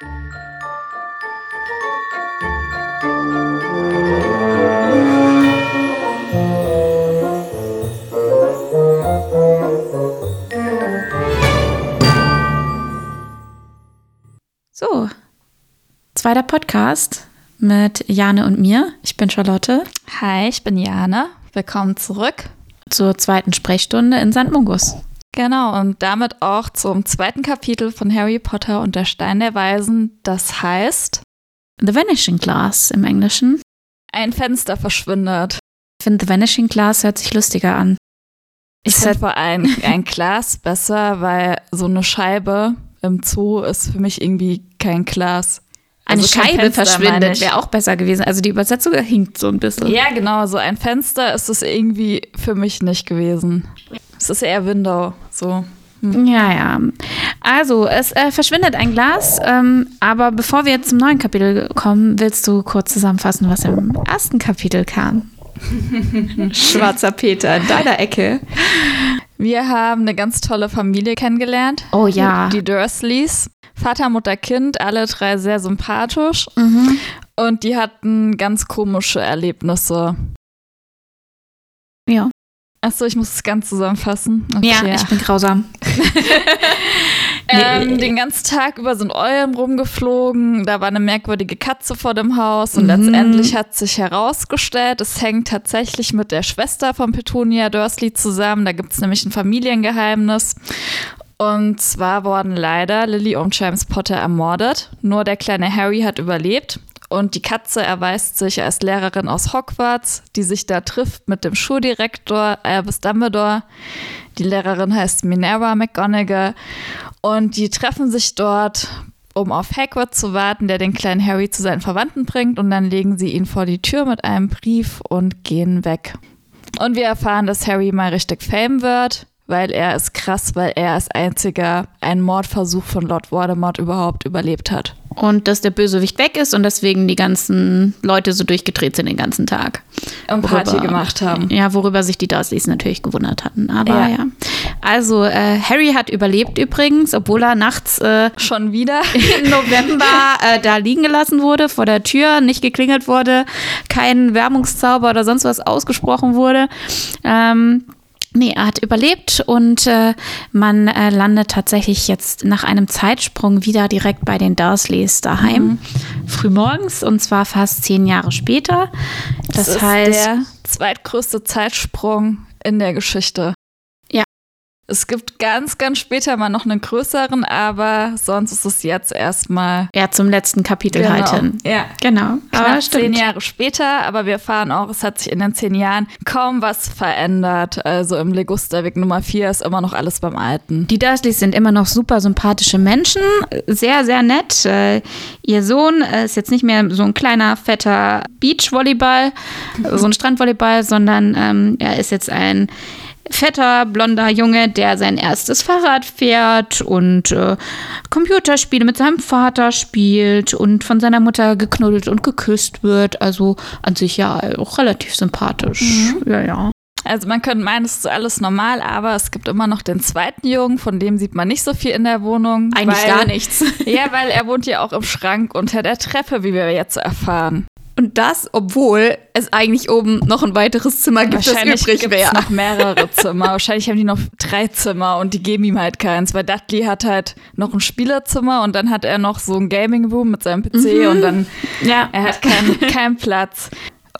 So, zweiter Podcast mit Jane und mir. Ich bin Charlotte. Hi, ich bin Jane. Willkommen zurück. Zur zweiten Sprechstunde in St. Mungus. Genau, und damit auch zum zweiten Kapitel von Harry Potter und der Stein der Weisen. Das heißt The Vanishing Glass im Englischen. Ein Fenster verschwindet. Ich finde, The Vanishing Glass hört sich lustiger an. Ich finde vor allem ein Glas besser, weil so eine Scheibe im Zoo ist für mich irgendwie kein Glas. Eine Also Scheibe Fenster, verschwindet wäre auch besser gewesen. Also die Übersetzung hinkt so ein bisschen. Ja, genau, so ein Fenster ist es irgendwie für mich nicht gewesen. Es ist eher Window, so. Ja, ja. Also, es äh, verschwindet ein Glas, ähm, aber bevor wir jetzt zum neuen Kapitel kommen, willst du kurz zusammenfassen, was im ersten Kapitel kam? Schwarzer Peter in deiner Ecke. Wir haben eine ganz tolle Familie kennengelernt. Oh ja. Die Dursleys. Vater, Mutter, Kind, alle drei sehr sympathisch. Und die hatten ganz komische Erlebnisse. Ja. Achso, ich muss es ganz zusammenfassen. Ja, ich bin grausam. Ähm, den ganzen Tag über sind Eulen rumgeflogen. Da war eine merkwürdige Katze vor dem Haus. Und Mhm. letztendlich hat sich herausgestellt, es hängt tatsächlich mit der Schwester von Petunia Dursley zusammen. Da gibt es nämlich ein Familiengeheimnis. Und zwar wurden leider Lily und James Potter ermordet. Nur der kleine Harry hat überlebt. Und die Katze erweist sich als Lehrerin aus Hogwarts, die sich da trifft mit dem Schuldirektor Albus Dumbledore. Die Lehrerin heißt Minerva McGonagall. Und die treffen sich dort, um auf Hagrid zu warten, der den kleinen Harry zu seinen Verwandten bringt. Und dann legen sie ihn vor die Tür mit einem Brief und gehen weg. Und wir erfahren, dass Harry mal richtig Fame wird, weil er ist krass, weil er als einziger einen Mordversuch von Lord Voldemort überhaupt überlebt hat. Und dass der Bösewicht weg ist und deswegen die ganzen Leute so durchgedreht sind den ganzen Tag. Und Party Worüber- gemacht haben. Ja, worüber sich die Dursleys natürlich gewundert hatten. Aber ja. Ja. Also, äh, Harry hat überlebt übrigens, obwohl er nachts äh, Schon wieder? im November äh, da liegen gelassen wurde, vor der Tür, nicht geklingelt wurde, kein Wärmungszauber oder sonst was ausgesprochen wurde. Ähm, nee, er hat überlebt und äh, man äh, landet tatsächlich jetzt nach einem Zeitsprung wieder direkt bei den Dursleys daheim. Frühmorgens und zwar fast zehn Jahre später. Das, Das ist heißt, der zweitgrößte Zeitsprung in der Geschichte. Es gibt ganz, ganz später mal noch einen größeren, aber sonst ist es jetzt erstmal ja, zum letzten Kapitel Genau. halt hin. Ja. Genau, aber Knapp zehn stimmt. Jahre später, aber wir erfahren auch, es hat sich in den zehn Jahren kaum was verändert. Also im Legusterweg Nummer 4 ist immer noch alles beim Alten. Die Dursleys sind immer noch super sympathische Menschen, sehr, sehr nett. Äh, ihr Sohn äh, ist jetzt nicht mehr so ein kleiner, fetter Beachvolleyball, so ein Strandvolleyball, sondern ähm, er ist jetzt ein fetter, blonder Junge, der sein erstes Fahrrad fährt und äh, Computerspiele mit seinem Vater spielt und von seiner Mutter geknuddelt und geküsst wird. Also an sich ja auch relativ sympathisch. Ja, ja. Also man könnte meinen, es ist alles normal, aber es gibt immer noch den zweiten Jungen, von dem sieht man nicht so viel in der Wohnung. Eigentlich weil, gar nichts. Ja, weil er wohnt ja auch im Schrank unter der Treppe, wie wir jetzt erfahren. Und das, obwohl es eigentlich oben noch ein weiteres Zimmer gibt, das Wahrscheinlich übrig gibt es wäre. noch mehrere Zimmer. Wahrscheinlich haben die noch drei Zimmer und die geben ihm halt keins, weil Dudley hat halt noch ein Spielerzimmer und dann hat er noch so ein Gaming Room mit seinem PC und dann Ja. er hat keinen keinen Platz.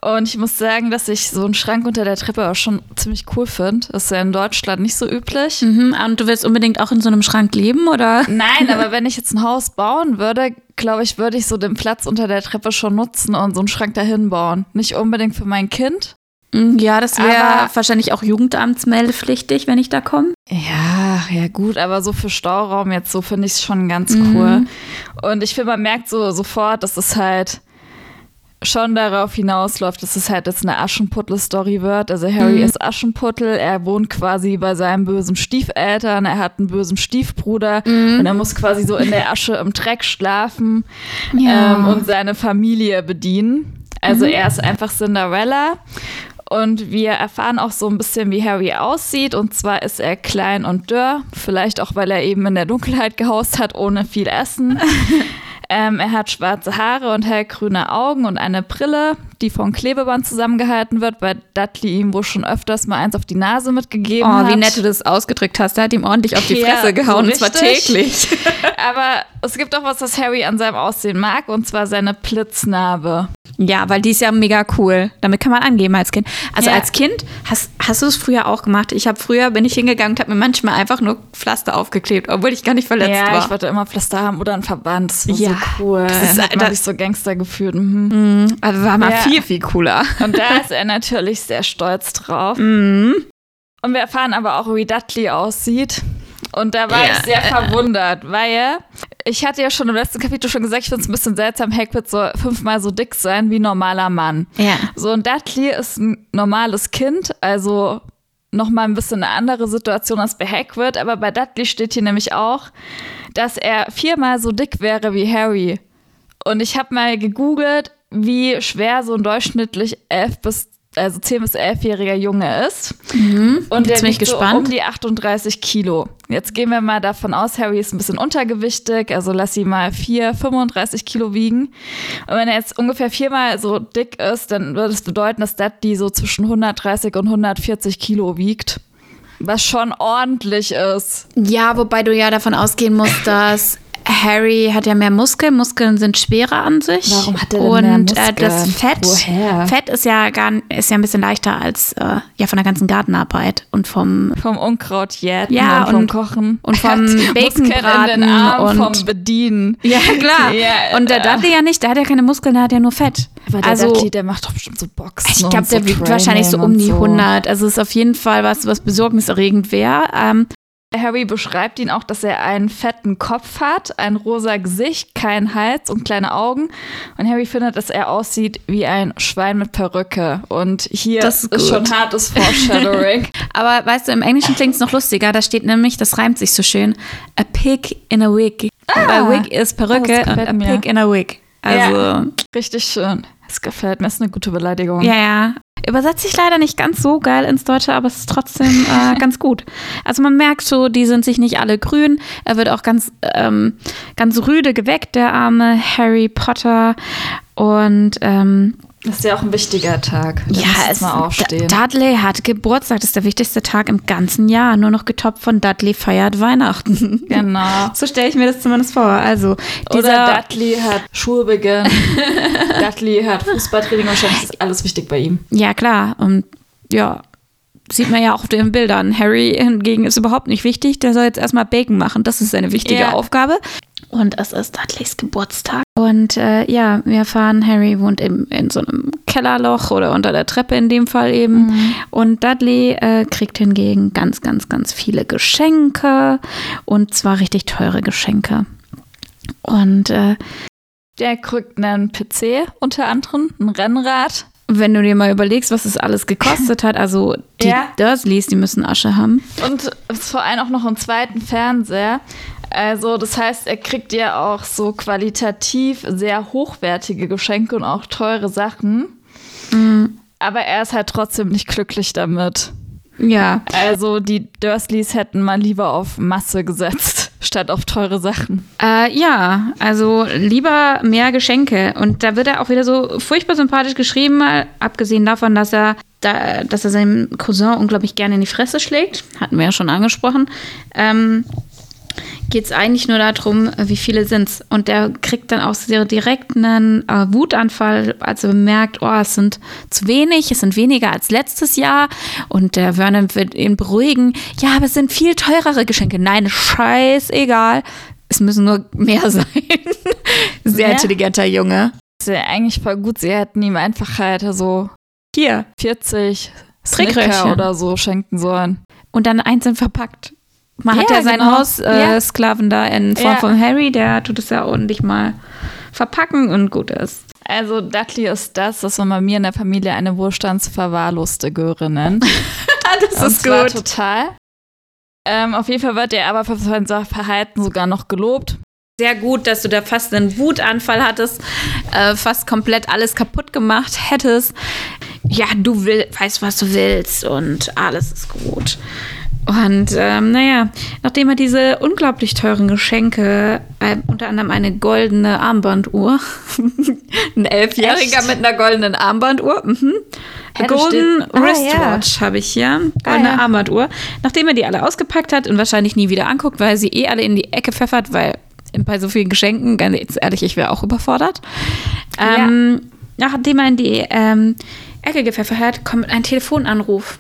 Und ich muss sagen, dass ich so einen Schrank unter der Treppe auch schon ziemlich cool finde. Das ist ja in Deutschland nicht so üblich. Mhm, und du willst unbedingt auch in so einem Schrank leben, oder? Nein, aber wenn ich jetzt ein Haus bauen würde, glaube ich, würde ich so den Platz unter der Treppe schon nutzen und so einen Schrank dahin bauen. Nicht unbedingt für mein Kind. Mhm, Ja, das wäre wahrscheinlich auch jugendamtsmeldepflichtig, wenn ich da komme. Ja, ja gut, aber so für Stauraum jetzt so finde ich es schon ganz Mhm. cool. Und ich finde, man merkt so sofort, dass es halt schon darauf hinausläuft, dass es halt jetzt eine Aschenputtel-Story wird. Also Harry Mhm. ist Aschenputtel, er wohnt quasi bei seinen bösen Stiefeltern, er hat einen bösen Stiefbruder Mhm. und er muss quasi so in der Asche im Dreck schlafen Ja. ähm, und seine Familie bedienen. Also Mhm. er ist einfach Cinderella. Und wir erfahren auch so ein bisschen, wie Harry aussieht. Und zwar ist er klein und dürr. Vielleicht auch, weil er eben in der Dunkelheit gehaust hat, ohne viel Essen. Ähm, er hat schwarze Haare und hellgrüne Augen und eine Brille, die von Klebeband zusammengehalten wird, weil Dudley ihm wohl schon öfters mal eins auf die Nase mitgegeben Oh, hat. wie nett du das ausgedrückt hast. Der hat ihm ordentlich auf die Ja, Fresse gehauen, so und zwar täglich. Aber es gibt auch was, das Harry an seinem Aussehen mag, und zwar seine Blitznarbe. Ja, weil die ist ja mega cool. Damit kann man angeben als Kind. Also Ja. als Kind, hast, hast du es früher auch gemacht? Ich habe früher, bin ich hingegangen und habe mir manchmal einfach nur Pflaster aufgeklebt, obwohl ich gar nicht verletzt ja, war. ich wollte immer Pflaster haben oder einen Verband. Das war Ja, so cool. das ist- das- sich so Gangster gefühlt. Mhm. also war mal Ja. viel, viel cooler. Und da ist er natürlich sehr stolz drauf. Mhm. Und wir erfahren aber auch, wie Dudley aussieht. Und da war Ja. ich sehr verwundert, weil ich hatte ja schon im letzten Kapitel schon gesagt, ich finde es ein bisschen seltsam, Hagrid soll fünfmal so dick sein wie ein normaler Mann. Ja. So, und Dudley ist ein normales Kind, also nochmal ein bisschen eine andere Situation als bei Hagrid. Aber bei Dudley steht hier nämlich auch, dass er viermal so dick wäre wie Harry. Und ich habe mal gegoogelt, wie schwer so ein durchschnittlich elf bis also 10 bis 11-jähriger Junge ist. Und der Jetzt bin ich wiegt so gespannt. um die 38 Kilo. Jetzt gehen wir mal davon aus, Harry ist ein bisschen untergewichtig, also lass sie mal 4, 35 Kilo wiegen. Und wenn er jetzt ungefähr viermal so dick ist, dann würde es bedeuten, dass Dudley so zwischen 130 und 140 Kilo wiegt. Was schon ordentlich ist. Ja, wobei du ja davon ausgehen musst, dass Harry hat ja mehr Muskeln. Muskeln sind schwerer an sich. Warum hat er denn Und mehr äh, das Muskeln? Fett, Woher? Fett ist ja gar ist ja ein bisschen leichter als äh, ja von der ganzen Gartenarbeit und vom Vom Unkraut jäten Ja, und vom und- Kochen. und vom Muskeln Baconbraten in den Armen, und- vom Bedienen. ja klar. Ja, und der äh. Dudley ja nicht. Der hat ja keine Muskeln, der hat ja nur Fett. Aber der also Dudley, der macht doch bestimmt so Boxen ich glaube, so der wiegt wahrscheinlich so um die so. 100. Also ist auf jeden Fall was, was besorgniserregend wäre. Ähm, Harry beschreibt ihn auch, dass er einen fetten Kopf hat, ein rosa Gesicht, keinen Hals und kleine Augen. Und Harry findet, dass er aussieht wie ein Schwein mit Perücke. Und hier Das ist, ist schon hartes Foreshadowing. Aber weißt du, im Englischen klingt es noch lustiger. Da steht nämlich, das reimt sich so schön, a pig in a wig. a wig ist Perücke und a mir. pig in a wig. Also, ja, Richtig schön. Es gefällt mir, ist eine gute Beleidigung. ja. Übersetzt sich leider nicht ganz so geil ins Deutsche, aber es ist trotzdem äh, ganz gut. Also man merkt so, die sind sich nicht alle grün. Er wird auch ganz, ähm, ganz rüde geweckt, der arme Harry Potter. Und ähm, Das ist ja auch ein wichtiger Tag. Da Ja, es, mal aufstehen. Dudley hat Geburtstag. Das ist der wichtigste Tag im ganzen Jahr. Nur noch getoppt von Dudley feiert Weihnachten. Genau. So stelle ich mir das zumindest vor. Also, Oder dieser, Dudley hat Schulbeginn. Dudley hat Fußballtraining. Wahrscheinlich ist alles wichtig bei ihm. ja klar, und ja, sieht man ja auch auf den Bildern. Harry hingegen ist überhaupt nicht wichtig. Der soll jetzt erstmal Bacon machen. Das ist seine wichtige Ja. Aufgabe. Und es ist Dudleys Geburtstag. Und äh, ja, wir erfahren, Harry wohnt im, in so einem Kellerloch oder unter der Treppe in dem Fall eben. Und Dudley äh, kriegt hingegen ganz, ganz, ganz viele Geschenke. Und zwar richtig teure Geschenke. Und äh, Der kriegt einen PC unter anderem, ein Rennrad. Wenn du dir mal überlegst, was es alles gekostet hat, also die Ja. Dursleys, die müssen Asche haben. Und vor allem auch noch einen zweiten Fernseher. Also, das heißt, er kriegt ja auch so qualitativ sehr hochwertige Geschenke und auch teure Sachen. Aber er ist halt trotzdem nicht glücklich damit. Ja, Also, die Dursleys hätten mal lieber auf Masse gesetzt, statt auf teure Sachen. Äh, ja, also lieber mehr Geschenke. Und da wird er auch wieder so furchtbar sympathisch geschrieben, mal abgesehen davon, dass er, da, dass er seinem Cousin unglaublich gerne in die Fresse schlägt. Hatten wir ja schon angesprochen. Ähm, Geht es eigentlich nur darum, wie viele sind's. Und der kriegt dann auch so direkt einen äh, Wutanfall, als er bemerkt, oh, es sind zu wenig, es sind weniger als letztes Jahr. Und der Vernon wird ihn beruhigen. Ja, aber es sind viel teurere Geschenke. Nein, scheißegal. Es müssen nur mehr sein. Sehr Ja. intelligenter Junge. Das ja eigentlich voll gut. Sie hätten ihm einfach halt so Hier. 40 Trickröhrchen. Snicker oder so schenken sollen. Und dann einzeln verpackt. Man hat Ja, ja seinen genau. Haussklaven Ja. äh, Sklaven da in Form Ja. von Harry, der tut es ja ordentlich mal verpacken und gut ist. Also Dudley ist das, was man bei mir in der Familie eine wohlstandsverwahrloste Göre nennt. das Und zwar total. Ähm, auf jeden Fall wird er aber für sein Verhalten sogar noch gelobt. Sehr gut, dass du da fast einen Wutanfall hattest, äh, fast komplett alles kaputt gemacht hättest. Ja, du will, weißt, was du willst und alles ist gut. Und ähm, naja, nachdem er diese unglaublich teuren Geschenke, äh, unter anderem eine goldene Armbanduhr, ein Elfjähriger mit einer goldenen Armbanduhr, mhm. Ja, Golden ah, Wristwatch ja. habe ich hier, goldene Ah, ja. Armbanduhr. Nachdem er die alle ausgepackt hat und wahrscheinlich nie wieder anguckt, weil er sie eh alle in die Ecke pfeffert, weil bei so vielen Geschenken, ganz ehrlich, ich wäre auch überfordert. Ähm, Nachdem er in die ähm, Ecke gepfeffert hat, kommt ein Telefonanruf.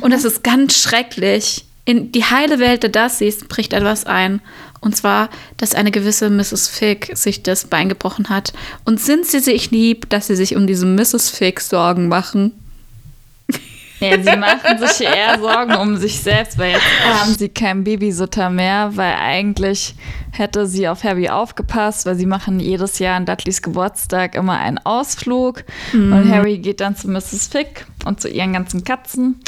Und es ist ganz schrecklich. In die heile Welt der Darcys bricht etwas ein. Und zwar, dass eine gewisse Mrs. Fig sich das Bein gebrochen hat. Und sind sie sich lieb, dass sie sich um diese Mrs. Fig Sorgen machen? Ja, sie machen sich eher Sorgen um sich selbst, weil jetzt haben sie keinen Babysitter mehr, weil eigentlich hätte sie auf Harry aufgepasst, weil sie machen jedes Jahr an Dudleys Geburtstag immer einen Ausflug und Harry geht dann zu Mrs. Fick und zu ihren ganzen Katzen.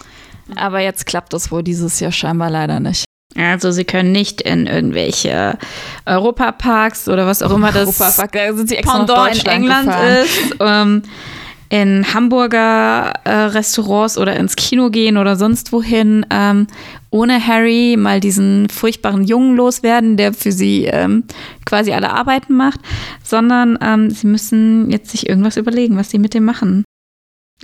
Aber jetzt klappt das wohl dieses Jahr scheinbar leider nicht. Also sie können nicht in irgendwelche Europaparks oder was auch immer das Europapark, da sind sie extra Pendant in England gefahren. ist. Ähm, in Hamburger äh, Restaurants oder ins Kino gehen oder sonst wohin, ähm, ohne Harry mal diesen furchtbaren Jungen loswerden, der für sie ähm, quasi alle Arbeiten macht, sondern ähm, sie müssen jetzt sich irgendwas überlegen, was sie mit dem machen.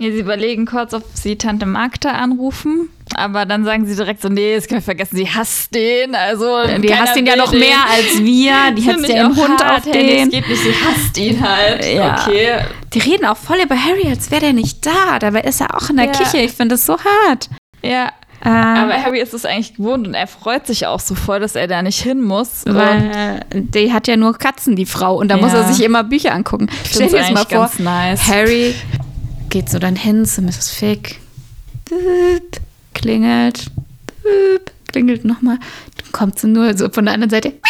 Ja, sie überlegen kurz, ob sie Tante Magda anrufen, aber dann sagen sie direkt so, nee, das können wir vergessen, sie hasst den, also Die hasst ihn ja noch mehr als wir, die Find hat ich ja auch Hund auf hey, den. Das geht nicht, sie hasst ihn halt. Ja. Okay. Die reden auch voll über Harry, als wäre der nicht da. Dabei ist er auch in der Ja. Küche. Ich finde das so hart. Ja. Ähm, Aber Harry ist es eigentlich gewohnt und er freut sich auch so voll, dass er da nicht hin muss. Weil äh, die hat ja nur Katzen, die Frau. Und da muss Ja. er sich immer Bücher angucken. Stell dir das mal vor. nice. Harry geht so dann hin zu Mrs. Fick. Klingelt. Klingelt nochmal. Dann kommt sie nur so von der anderen Seite.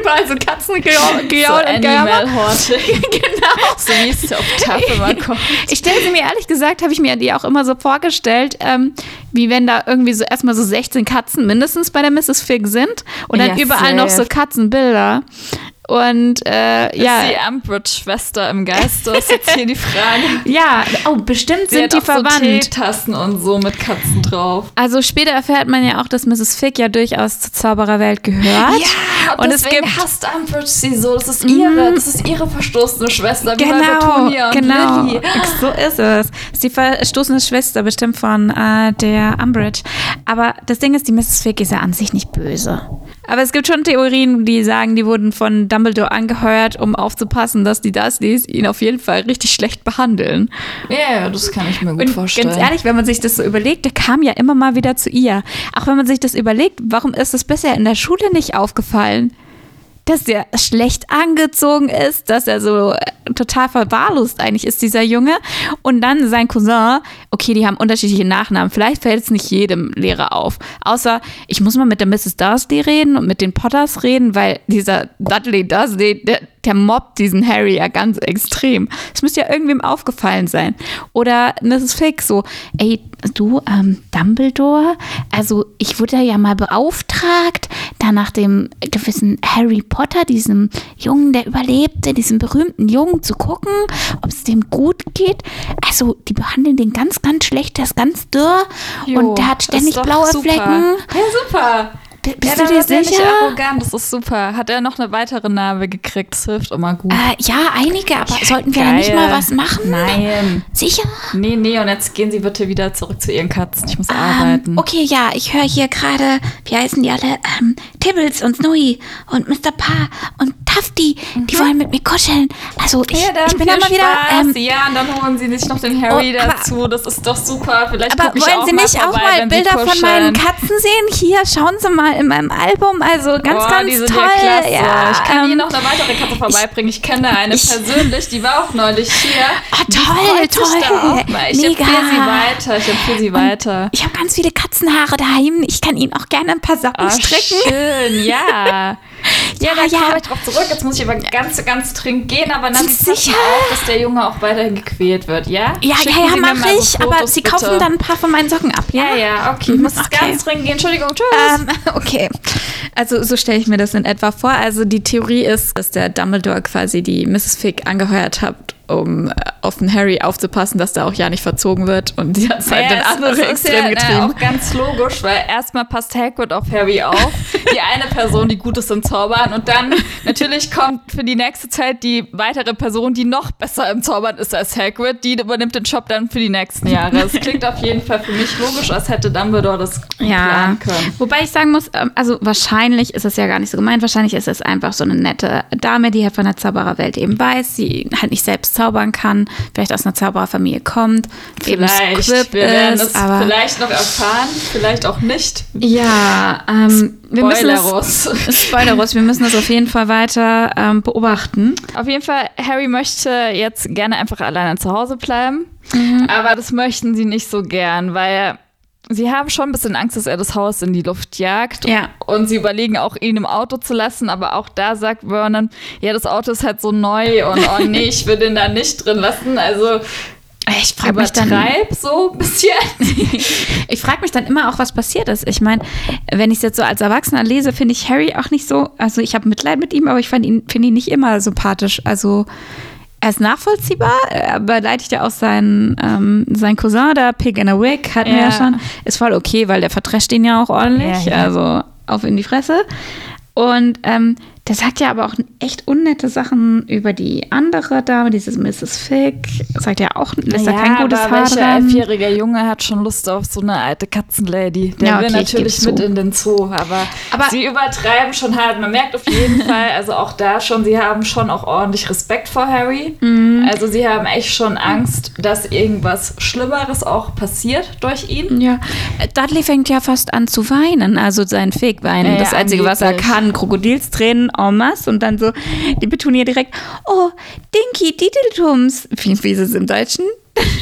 Überall so Katzen gejault so und. Animal. Genau. so wie es auf Tafel immer kommt. Ich stelle sie mir ehrlich gesagt, habe ich mir die auch immer so vorgestellt, ähm, wie wenn da irgendwie so erstmal so 16 Katzen mindestens bei der Mrs. Fig sind und dann Ja, überall noch so safe. Katzenbilder. Und äh, Ja. ja, Ist die Umbridge-Schwester im Geiste? Ist jetzt hier die Frage. ja, oh, bestimmt Sie sind die auch so verwandt. Teetassen und so mit Katzen drauf. also später erfährt man ja auch, dass Mrs. Fig ja durchaus zur Zaubererwelt gehört. und, Und es gibt- hasst Umbridge sie so. Das ist ihre, das ist ihre verstoßene Schwester, Genau, genau. Lily. So ist es. Ist die verstoßene Schwester bestimmt von äh, der Umbridge. Aber das Ding ist, die Mrs. Fig ist ja an sich nicht böse. Aber es gibt schon Theorien, die sagen, die wurden von Dumbledore angeheuert, um aufzupassen, dass die Dursleys ihn auf jeden Fall richtig schlecht behandeln. Ja, ja, das kann ich mir gut Und vorstellen. ganz ehrlich, wenn man sich das so überlegt, der kam ja immer mal wieder zu ihr. Auch wenn man sich das überlegt, warum ist es bisher in der Schule nicht aufgefallen? Dass der schlecht angezogen ist, dass er so äh, total verwahrlost eigentlich ist, dieser Junge. Und dann sein Cousin, okay, die haben unterschiedliche Nachnamen. Vielleicht fällt es nicht jedem Lehrer auf. Außer, ich muss mal mit der Mrs. Dursley reden und mit den Potters reden, weil dieser Dudley Dursley, der, der mobbt diesen Harry ja ganz extrem. Es müsste ja irgendwem aufgefallen sein. Oder Mrs. Fig so, ey, du, ähm, Dumbledore, also ich wurde ja mal beauftragt, da nach dem gewissen Harry Potter, diesem Jungen, der überlebte, diesem berühmten Jungen zu gucken, ob es dem gut geht. Also, die behandeln den ganz, ganz schlecht, der ist ganz dürr Jo, und der hat ständig blaue super. Flecken. Ja, super. Bist ja, du dir er sicher? arrogant, das ist super. Hat er noch eine weitere Narbe gekriegt? Das hilft immer gut. Äh, ja, einige, aber sollten wir da nicht mal was machen? Nein. Sicher? Nee, nee, und jetzt gehen sie bitte wieder zurück zu ihren Katzen. Ich muss Ähm, arbeiten. okay, ja, ich höre hier gerade, wie heißen die alle? Ähm, Tibbles und Snowy und Mr. Pa und Tufty. Die wollen mit mir kuscheln. Also ich, Mhm. Ja, ich bin da mal wieder. Ähm, ja, und dann holen sie sich noch den Harry Oh, aber- dazu. Das ist doch super. Vielleicht aber wollen auch Sie mal nicht auch vorbei, mal wenn sie Bilder von meinen Katzen sehen? Hier, schauen Sie mal in meinem Album. Also ganz, oh, ganz die sind toll. ja klasse. ich kann ähm, Ihnen noch eine weitere Katze vorbeibringen. Ich kenne da eine ich- persönlich, die war auch neulich hier. Die toll, toll. Mal. Ich Mega. empfehle sie weiter. Ich empfehle sie weiter. Ich habe ganz viele Katzenhaare daheim. Ich kann Ihnen auch gerne ein paar Socken Ah, stricken. schön, ja. Ja, da ja. komme ich drauf zurück. Jetzt muss ich aber ganz, ganz dringend gehen. Aber dann Sind Sie Sie passen sicher? auf, dass der Junge auch weiterhin gequält wird, ja? Ja, Schicken ja, ja, mal mache so ich. aber Fotos, Sie bitte. kaufen dann ein paar von meinen Socken ab. Ja, ja, okay. Ich Mhm, muss okay. ganz dringend gehen. Entschuldigung, tschüss. Ähm, okay. Also so stelle ich mir das in etwa vor. Also die Theorie ist, dass der Dumbledore quasi die Mrs. Fig angeheuert hat, um äh, auf den Harry aufzupassen, dass da auch ja nicht verzogen wird und die hat halt es- andere es ist Extrem ja, getrieben. Na, auch ganz logisch, weil erstmal passt Hagrid auf Harry auf. Die eine Person, die gut ist im Zaubern. Und dann natürlich kommt für die nächste Zeit die weitere Person, die noch besser im Zaubern ist als Hagrid. Die übernimmt den Job dann für die nächsten Jahre. Es klingt auf jeden Fall für mich logisch, als hätte Dumbledore das Ja, planen können. wobei ich sagen muss, ähm, also wahrscheinlich ist es ja gar nicht so gemeint. Wahrscheinlich ist es einfach so eine nette Dame, die halt von der Zaubererwelt eben weiß, sie halt nicht selbst zaubern kann, vielleicht aus einer Zaubererfamilie kommt, eben Vielleicht. Squib Wir werden ist, es aber vielleicht noch erfahren, vielleicht auch nicht. ja, ähm, wir müssen es, Spoilerus, wir müssen das auf jeden Fall weiter ähm, beobachten. Auf jeden Fall, Harry möchte jetzt gerne einfach alleine zu Hause bleiben. Aber das möchten sie nicht so gern, weil sie haben schon ein bisschen Angst, dass er das Haus in die Luft jagt. Ja. Und sie überlegen auch, ihn im Auto zu lassen. Aber auch da sagt Vernon, ja, das Auto ist halt so neu und oh nee, ich will den da nicht drin lassen. Also Ich frage mich dann, so ein bisschen. ich frage mich dann immer auch, was passiert ist. Ich meine, wenn ich es jetzt so als Erwachsener lese, finde ich Harry auch nicht so, also ich habe Mitleid mit ihm, aber ich fand ihn, finde ihn nicht immer sympathisch. Also er ist nachvollziehbar, er beleidigt ja auch seinen, ähm, seinen Cousin da, Pig in a Wig, hatten wir ja Ja. schon. Ist voll okay, weil der vertrescht ihn ja auch ordentlich, Ja, ja. also auf in die Fresse. Und ähm, der sagt ja aber auch echt unnette Sachen über die andere Dame, dieses Mrs. Fig. Sagt ja auch, lässt da kein gutes aber Haar welcher elfjähriger Junge hat schon Lust auf so eine alte Katzenlady? Der Ja, will okay, ich natürlich mit zu. in den Zoo, aber, Aber- sie übertreiben schon halt. Man merkt auf jeden Fall, also auch da schon, sie haben schon auch ordentlich Respekt vor Harry. Mhm. Also sie haben echt schon Angst, dass irgendwas Schlimmeres auch passiert durch ihn. Ja, Dudley fängt ja fast an zu weinen, also sein Fake-Weinen. Ja, das ja, Einzige, was er kann, Krokodilstränen en masse und dann so, die Betonier direkt, oh, Dinky Diddletums. Wie, wie ist es im Deutschen?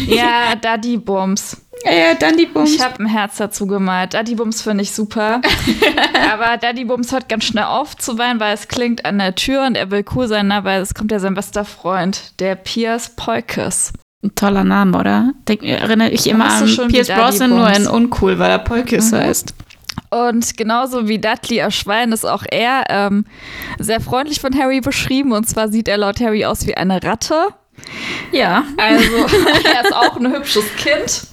Ja, Daddy Bums. Ja, ja, die Bums. Ich habe ein Herz dazu gemalt. Daddy Bums finde ich super. Aber Daddy Bums hört ganz schnell auf zu weinen, weil es klingt an der Tür und er will cool sein, ne? weil es kommt ja sein bester Freund, der Piers Polkes. Ein toller Name, oder? Denk, erinnere ich immer an schon Pierce Daddy Brosnan, nur in uncool, weil er Polkis heißt. Und genauso wie Dudley Erschwein ist auch er ähm, sehr freundlich von Harry beschrieben. Und zwar sieht er laut Harry aus wie eine Ratte. Ja. Also er ist auch ein hübsches Kind.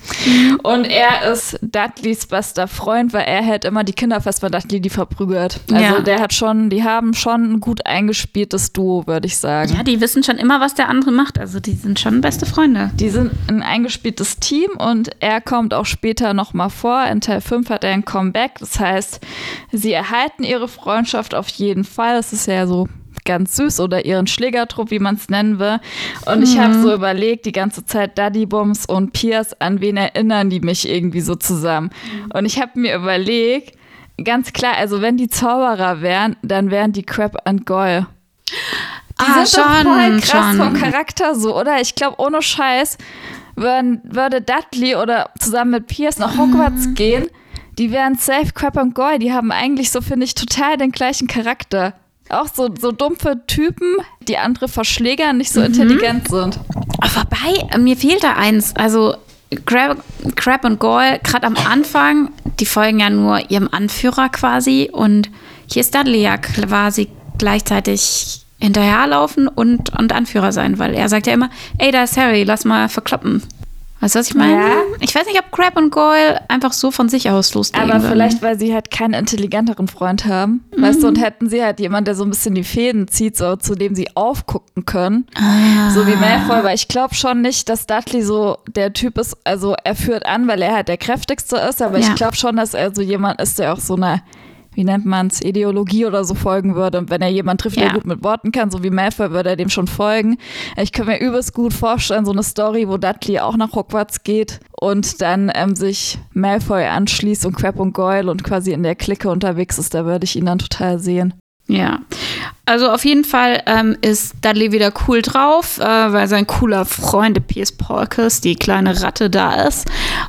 Und er ist Dudleys bester Freund, weil er hält immer die Kinder fest, weil Dudley die verprügelt. Also Ja. der hat schon, die haben schon ein gut eingespieltes Duo, würde ich sagen. Ja, die wissen schon immer, was der andere macht. Also die sind schon beste Freunde. Die sind ein eingespieltes Team und er kommt auch später nochmal vor. In Teil 5 hat er ein Comeback. Das heißt, sie erhalten ihre Freundschaft auf jeden Fall. Das ist ja so ganz süß oder ihren Schlägertrupp, wie man es nennen will. Und ich habe so überlegt, die ganze Zeit Daddy Bums und Piers, an wen erinnern die mich irgendwie so zusammen? Und ich habe mir überlegt, ganz klar, also wenn die Zauberer wären, dann wären die Crab and Goyle. Die Ah, sind doch voll schon, krass schon. vom Charakter so, oder? Ich glaube, ohne Scheiß würden, würde Dudley oder zusammen mit Pierce nach Hogwarts Mhm. gehen. Die wären safe Crab und Goyle. Die haben eigentlich so, finde ich, total den gleichen Charakter. Auch so, so dumpfe Typen, die andere verschlägern, nicht so Mhm. intelligent sind. Wobei, äh, mir fehlt da eins. Also Crab, Crab und Goyle, gerade am Anfang, die folgen ja nur ihrem Anführer quasi. Und hier ist Dudley ja quasi gleichzeitig hinterherlaufen und, und Anführer sein, weil er sagt ja immer, ey, da ist Harry, lass mal verkloppen. Weißt du, was ich meine? Ja. Ich weiß nicht, ob Crab und Goyle einfach so von sich aus loslegen Aber würden. vielleicht, weil sie halt keinen intelligenteren Freund haben. Mhm. Weißt du, und hätten sie halt jemand, der so ein bisschen die Fäden zieht, so, zu dem sie aufgucken können. Ah. So wie Malfoy, weil ich glaube schon nicht, dass Dudley so der Typ ist, also er führt an, weil er halt der kräftigste ist, aber Ja. ich glaube schon, dass er so jemand ist, der auch so eine, wie nennt man es, Ideologie oder so folgen würde. Und wenn er jemanden trifft, Ja. der gut mit Worten kann, so wie Malfoy, würde er dem schon folgen. Ich kann mir übelst gut vorstellen, so eine Story, wo Dudley auch nach Hogwarts geht und dann ähm, sich Malfoy anschließt und Crab und Goyle und quasi in der Clique unterwegs ist, da würde ich ihn dann total sehen. Ja, also auf jeden Fall ähm, ist Dudley wieder cool drauf, äh, weil sein cooler Freund, der Piers Polkes, die kleine Ratte da ist.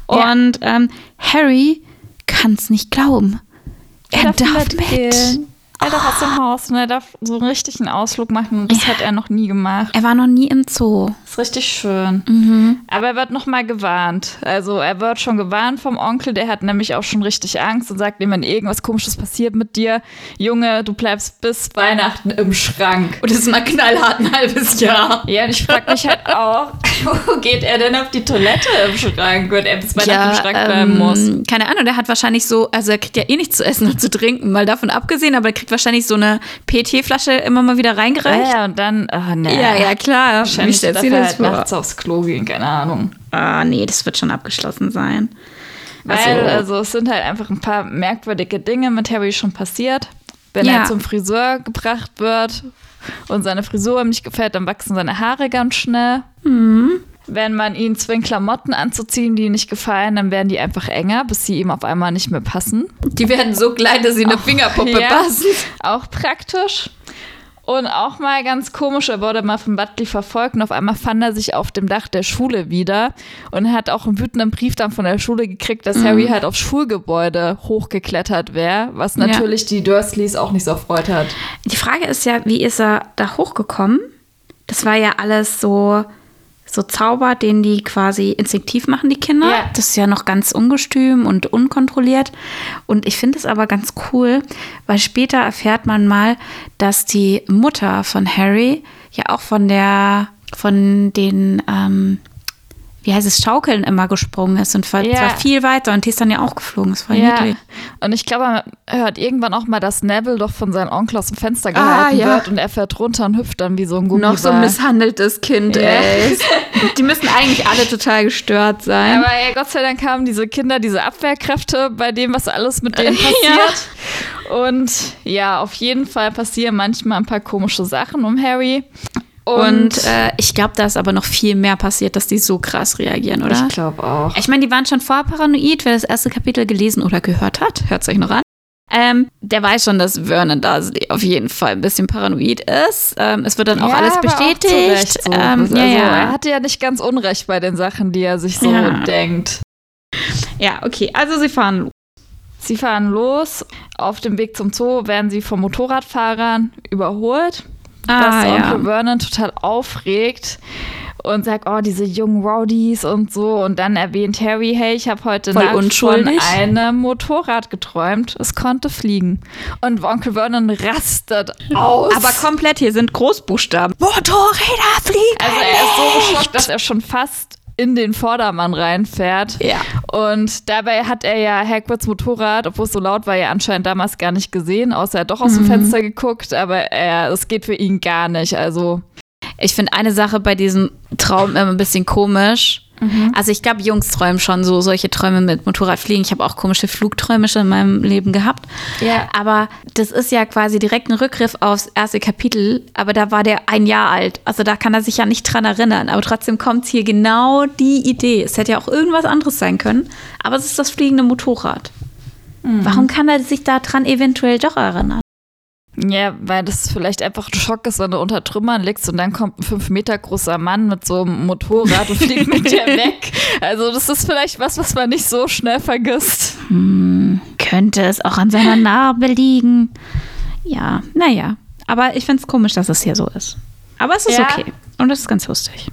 Ja. Und ähm, Harry kann es nicht glauben. Er darf darf, mit. mitgehen. Er darf aus dem Haus und er darf so einen richtigen Ausflug machen. Und das hat er noch nie gemacht. Er war noch nie im Zoo. Das ist richtig schön. Aber er wird noch mal gewarnt. Also er wird schon gewarnt vom Onkel. Der hat nämlich auch schon richtig Angst und sagt ihm, wenn irgendwas Komisches passiert mit dir, Junge, du bleibst bis Weihnachten im Schrank. Und das ist mal knallhart ein halbes Jahr. Ja, und ich frage mich halt auch, wo geht er denn auf die Toilette im Schrank, wenn er bis Weihnachten im Schrank bleiben ähm, muss? Keine Ahnung, der hat wahrscheinlich so, also er kriegt ja eh nichts zu essen und zu trinken, mal davon abgesehen, aber er kriegt wahrscheinlich so eine PET-Flasche immer mal wieder reingereicht. Ja, und dann, oh, nee. Ja, ja, klar. Wahrscheinlich dir er das halt vor? nachts aufs Klo gehen, keine Ahnung. Ah, nee, das wird schon abgeschlossen sein. Weil, Also- also, es sind halt einfach ein paar merkwürdige Dinge mit Harry schon passiert. Wenn Ja. er zum Friseur gebracht wird und seine Frisur ihm nicht gefällt, dann wachsen seine Haare ganz schnell. Mhm. Wenn man ihn zwingt, Klamotten anzuziehen, die ihm nicht gefallen, dann werden die einfach enger, bis sie ihm auf einmal nicht mehr passen. Die werden so klein, dass sie eine Fingerpuppe ja. passen. Auch praktisch. Und auch mal ganz komisch, er wurde mal von Butley verfolgt und auf einmal fand er sich auf dem Dach der Schule wieder und hat auch einen wütenden Brief dann von der Schule gekriegt, dass Harry halt aufs Schulgebäude hochgeklettert wäre, was Ja. natürlich die Dursleys auch nicht so erfreut hat. Die Frage ist ja, wie ist er da hochgekommen? Das war ja alles so, so Zauber, den die quasi instinktiv machen, die Kinder. Ja. Das ist ja noch ganz ungestüm und unkontrolliert. Und ich finde es aber ganz cool, weil später erfährt man mal, dass die Mutter von Harry ja auch von der, von den, ähm, wie heißt es, Schaukeln immer gesprungen ist und war, Ja. zwar viel weiter und die ist dann ja auch geflogen. Das war Ja, niedlich. und ich glaube, man hört irgendwann auch mal, dass Neville doch von seinem Onkel aus dem Fenster Ah, gehalten ja. wird und er fährt runter und hüpft dann wie so ein Gummiball. Noch so ein misshandeltes Kind, Ja. ey. Die müssen eigentlich alle total gestört sein. Aber ey, Gott sei Dank haben diese Kinder diese Abwehrkräfte bei dem, was alles mit denen passiert. Und ja, auf jeden Fall passieren manchmal ein paar komische Sachen um Harry. Und äh, ich glaube, da ist aber noch viel mehr passiert, dass die so krass reagieren, oder? ich glaube auch. Ich meine, die waren schon vorher paranoid. Wer das erste Kapitel gelesen oder gehört hat, hört es euch noch an. Ähm, der weiß schon, dass Vernon Dursley auf jeden Fall ein bisschen paranoid ist. Ähm, es wird dann auch Ja, alles auch bestätigt. Recht so. ähm, also, ja, Er hatte ja nicht ganz unrecht bei den Sachen, die er sich so denkt. ja, okay. Also sie fahren los. Sie fahren los. Auf dem Weg zum Zoo werden sie von Motorradfahrern überholt. Ah, ja. Onkel Vernon total aufregt und sagt, oh, diese jungen Rowdies und so. Und dann erwähnt Harry, hey, ich habe heute Voll Nacht unschuldig. von einem Motorrad geträumt. Es konnte fliegen. Und Onkel Vernon rastet aus. Aber komplett, hier sind Großbuchstaben. Motorräder fliegen! also er ist so geschockt, dass er schon fast in den Vordermann reinfährt. Ja. Und dabei hat er ja Hagrids Motorrad, obwohl es so laut war, ja anscheinend damals gar nicht gesehen, außer er hat doch aus dem Fenster geguckt, aber er, es geht für ihn gar nicht. Also Ich finde eine Sache bei diesem Traum immer ein bisschen komisch. Also ich glaube, Jungs träumen schon so solche Träume mit Motorradfliegen. Ich habe auch komische Flugträume schon in meinem Leben gehabt. Ja. Aber das ist ja quasi direkt ein Rückgriff aufs erste Kapitel. Aber da war der ein Jahr alt. Also da kann er sich ja nicht dran erinnern. Aber trotzdem kommt hier genau die Idee. Es hätte ja auch irgendwas anderes sein können. Aber es ist das fliegende Motorrad. Warum kann er sich daran eventuell doch erinnern? Ja, weil das vielleicht einfach ein Schock ist, wenn du unter Trümmern liegst und dann kommt ein fünf Meter großer Mann mit so einem Motorrad und fliegt mit dir weg. Also das ist vielleicht was, was man nicht so schnell vergisst. Könnte es auch an seiner Narbe liegen? Ja, naja. Aber ich finde es komisch, dass es hier so ist. Aber es ist Ja. okay. Und es ist ganz lustig.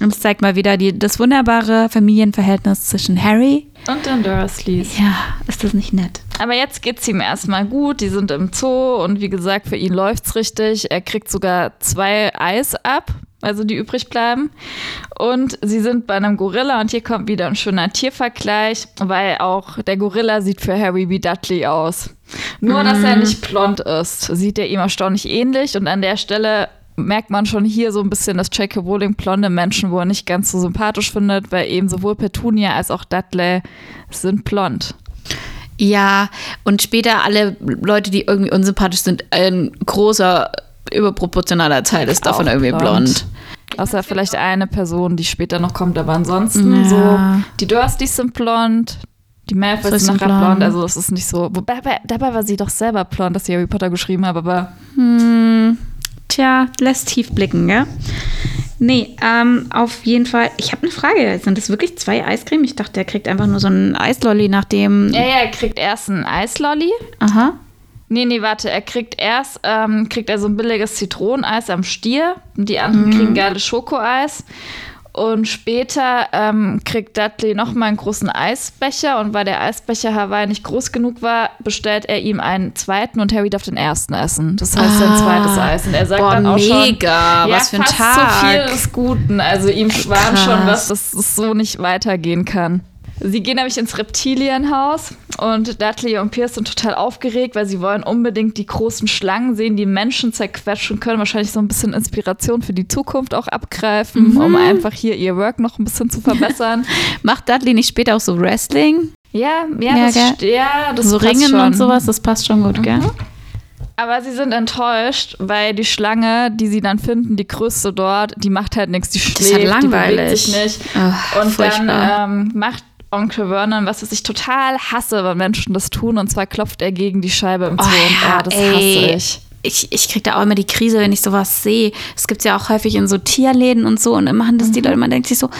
Und es zeigt mal wieder die, das wunderbare Familienverhältnis zwischen Harry. Und den Dursleys. Ja, ist das nicht nett? Aber jetzt geht's ihm erstmal gut. Die sind im Zoo und wie gesagt, für ihn läuft's richtig. Er kriegt sogar zwei Eis ab, also die übrig bleiben. Und sie sind bei einem Gorilla und hier kommt wieder ein schöner Tiervergleich, weil auch der Gorilla sieht für Harry wie Dudley aus. Nur, dass er nicht blond ist, sieht er ihm erstaunlich ähnlich und an der Stelle merkt man schon hier so ein bisschen, dass J.K. Rowling blonde Menschen wohl nicht ganz so sympathisch findet, weil eben sowohl Petunia als auch Dudley sind blond. Ja, und später alle Leute, die irgendwie unsympathisch sind, ein großer, überproportionaler Teil ist davon irgendwie blond. Außer vielleicht eine Person, die später noch kommt, aber ansonsten Ja. so, die Dursleys sind blond, die Malfoys Sind nachher blond. blond, also das ist nicht so. Wobei, dabei, war sie doch selber blond, dass sie Harry Potter geschrieben hat, aber Tja, lässt tief blicken, gell? Nee, ähm, auf jeden Fall. Ich habe eine Frage. Sind das wirklich zwei Eiscreme? Ich dachte, der kriegt einfach nur so einen Eislolly nach dem. ja, ja, er kriegt erst einen Eislolly Aha. Nee, nee, warte, er kriegt erst, ähm, kriegt er so ein billiges Zitroneneis am Stier. Und die anderen mhm. kriegen geiles Schokoeis. Und später ähm, kriegt Dudley nochmal einen großen Eisbecher und weil der Eisbecher Hawaii nicht groß genug war, bestellt er ihm einen zweiten und Harry darf den ersten essen. Das heißt, ah, sein zweites Eis. Und er sagt boah, dann auch mega, schon, was für ein Tag. so viel des Guten. Also ihm schwarm schon was, dass es so nicht weitergehen kann. Sie gehen nämlich ins Reptilienhaus und Dudley und Pierce sind total aufgeregt, weil sie wollen unbedingt die großen Schlangen sehen, die Menschen zerquetschen können. Wahrscheinlich so ein bisschen Inspiration für die Zukunft auch abgreifen, mhm. um einfach hier ihr Work noch ein bisschen zu verbessern. Macht Dudley nicht später auch so Wrestling? Ja, ja, ja, das, ja, das So Ringen schon. und sowas, das passt schon gut, mhm. gell? Aber sie sind enttäuscht, weil die Schlange, die sie dann finden, die größte dort, die macht halt nichts, die schläft, das ist halt langweilig. die bewegt sich nicht. Ach, und furchtbar. dann ähm, macht Onkel Vernon, was ich total hasse, wenn Menschen das tun. Und zwar klopft er gegen die Scheibe im Zoo. Oh, ja, oh, das ey. hasse ich. Ich, ich kriege da auch immer die Krise, wenn ich sowas sehe. Es gibt ja auch häufig in so Tierläden und so und machen das mhm. die Leute, man denkt sich so,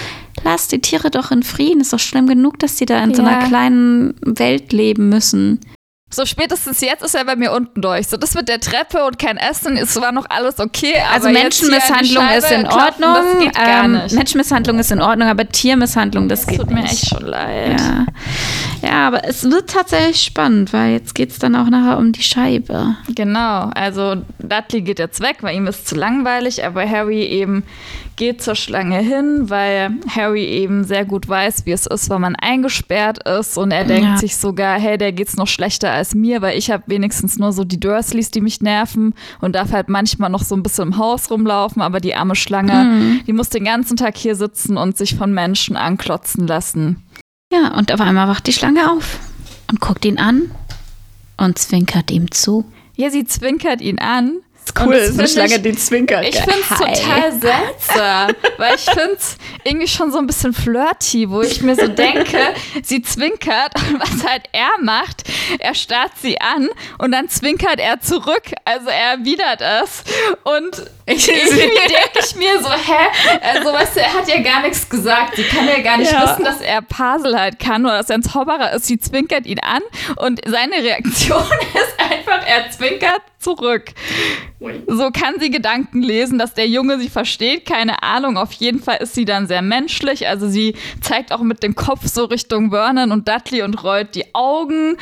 lass die Tiere doch in Frieden. Ist doch schlimm genug, dass die da in ja. so einer kleinen Welt leben müssen. So spätestens jetzt ist er bei mir unten durch. So das mit der Treppe und kein Essen, es war noch alles okay. also Menschenmisshandlung ist in Ordnung. geht gar ähm. Menschenmisshandlung ist in Ordnung, aber Tiermisshandlung, das, das geht tut nicht. mir echt schon leid. Ja. ja, aber es wird tatsächlich spannend, weil jetzt geht es dann auch nachher um die Scheibe. Genau, also Dudley geht jetzt weg, weil ihm ist zu langweilig, aber Harry eben geht zur Schlange hin, weil Harry eben sehr gut weiß, wie es ist, wenn man eingesperrt ist und er denkt ja. sich sogar, hey, der geht's noch schlechter als mir, weil ich habe wenigstens nur so die Dursleys, die mich nerven und darf halt manchmal noch so ein bisschen im Haus rumlaufen, aber die arme Schlange, mhm. die muss den ganzen Tag hier sitzen und sich von Menschen anklotzen lassen. Ja, und auf einmal wacht die Schlange auf und guckt ihn an und zwinkert ihm zu. Ja, sie zwinkert ihn an cool, ist eine Schlange, die zwinkert. Ich finde es total seltsam, weil ich finde es irgendwie schon so ein bisschen flirty, wo ich mir so denke, sie zwinkert und was halt er macht, er starrt sie an und dann zwinkert er zurück, also er erwidert es und ich, irgendwie denke ich mir so, hä? Also, weißt du, er hat ja gar nichts gesagt. Sie kann ja gar nicht ja. wissen, dass er Pasel halt kann oder dass er ein Zauberer ist. Sie zwinkert ihn an und seine Reaktion ist einfach, er zwinkert zurück. So kann sie Gedanken lesen, dass der Junge sie versteht. Keine Ahnung. Auf jeden Fall ist sie dann sehr menschlich. Also sie zeigt auch mit dem Kopf so Richtung Vernon und Dudley und rollt die Augen.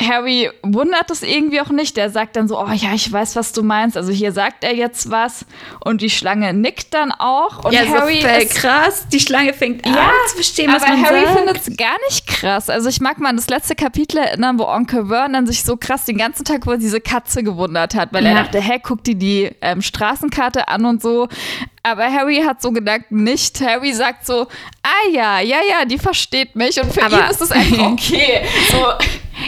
Harry wundert es irgendwie auch nicht. Der sagt dann so, oh ja, ich weiß, was du meinst. Also hier sagt er jetzt was und die Schlange nickt dann auch. Und ja, Harry so ist krass. Die Schlange fängt ja, an zu verstehen, was aber man Harry sagt. findet es gar nicht krass. Also ich mag mal an das letzte Kapitel erinnern, wo Onkel Vernon sich so krass den ganzen Tag über diese Katze gewundert hat, weil ja. er dachte, hä, guckt die die ähm, Straßenkarte an und so. Aber Harry hat so Gedanken nicht. Harry sagt so, ah ja, ja, ja, die versteht mich und für aber ihn ist es einfach okay. So.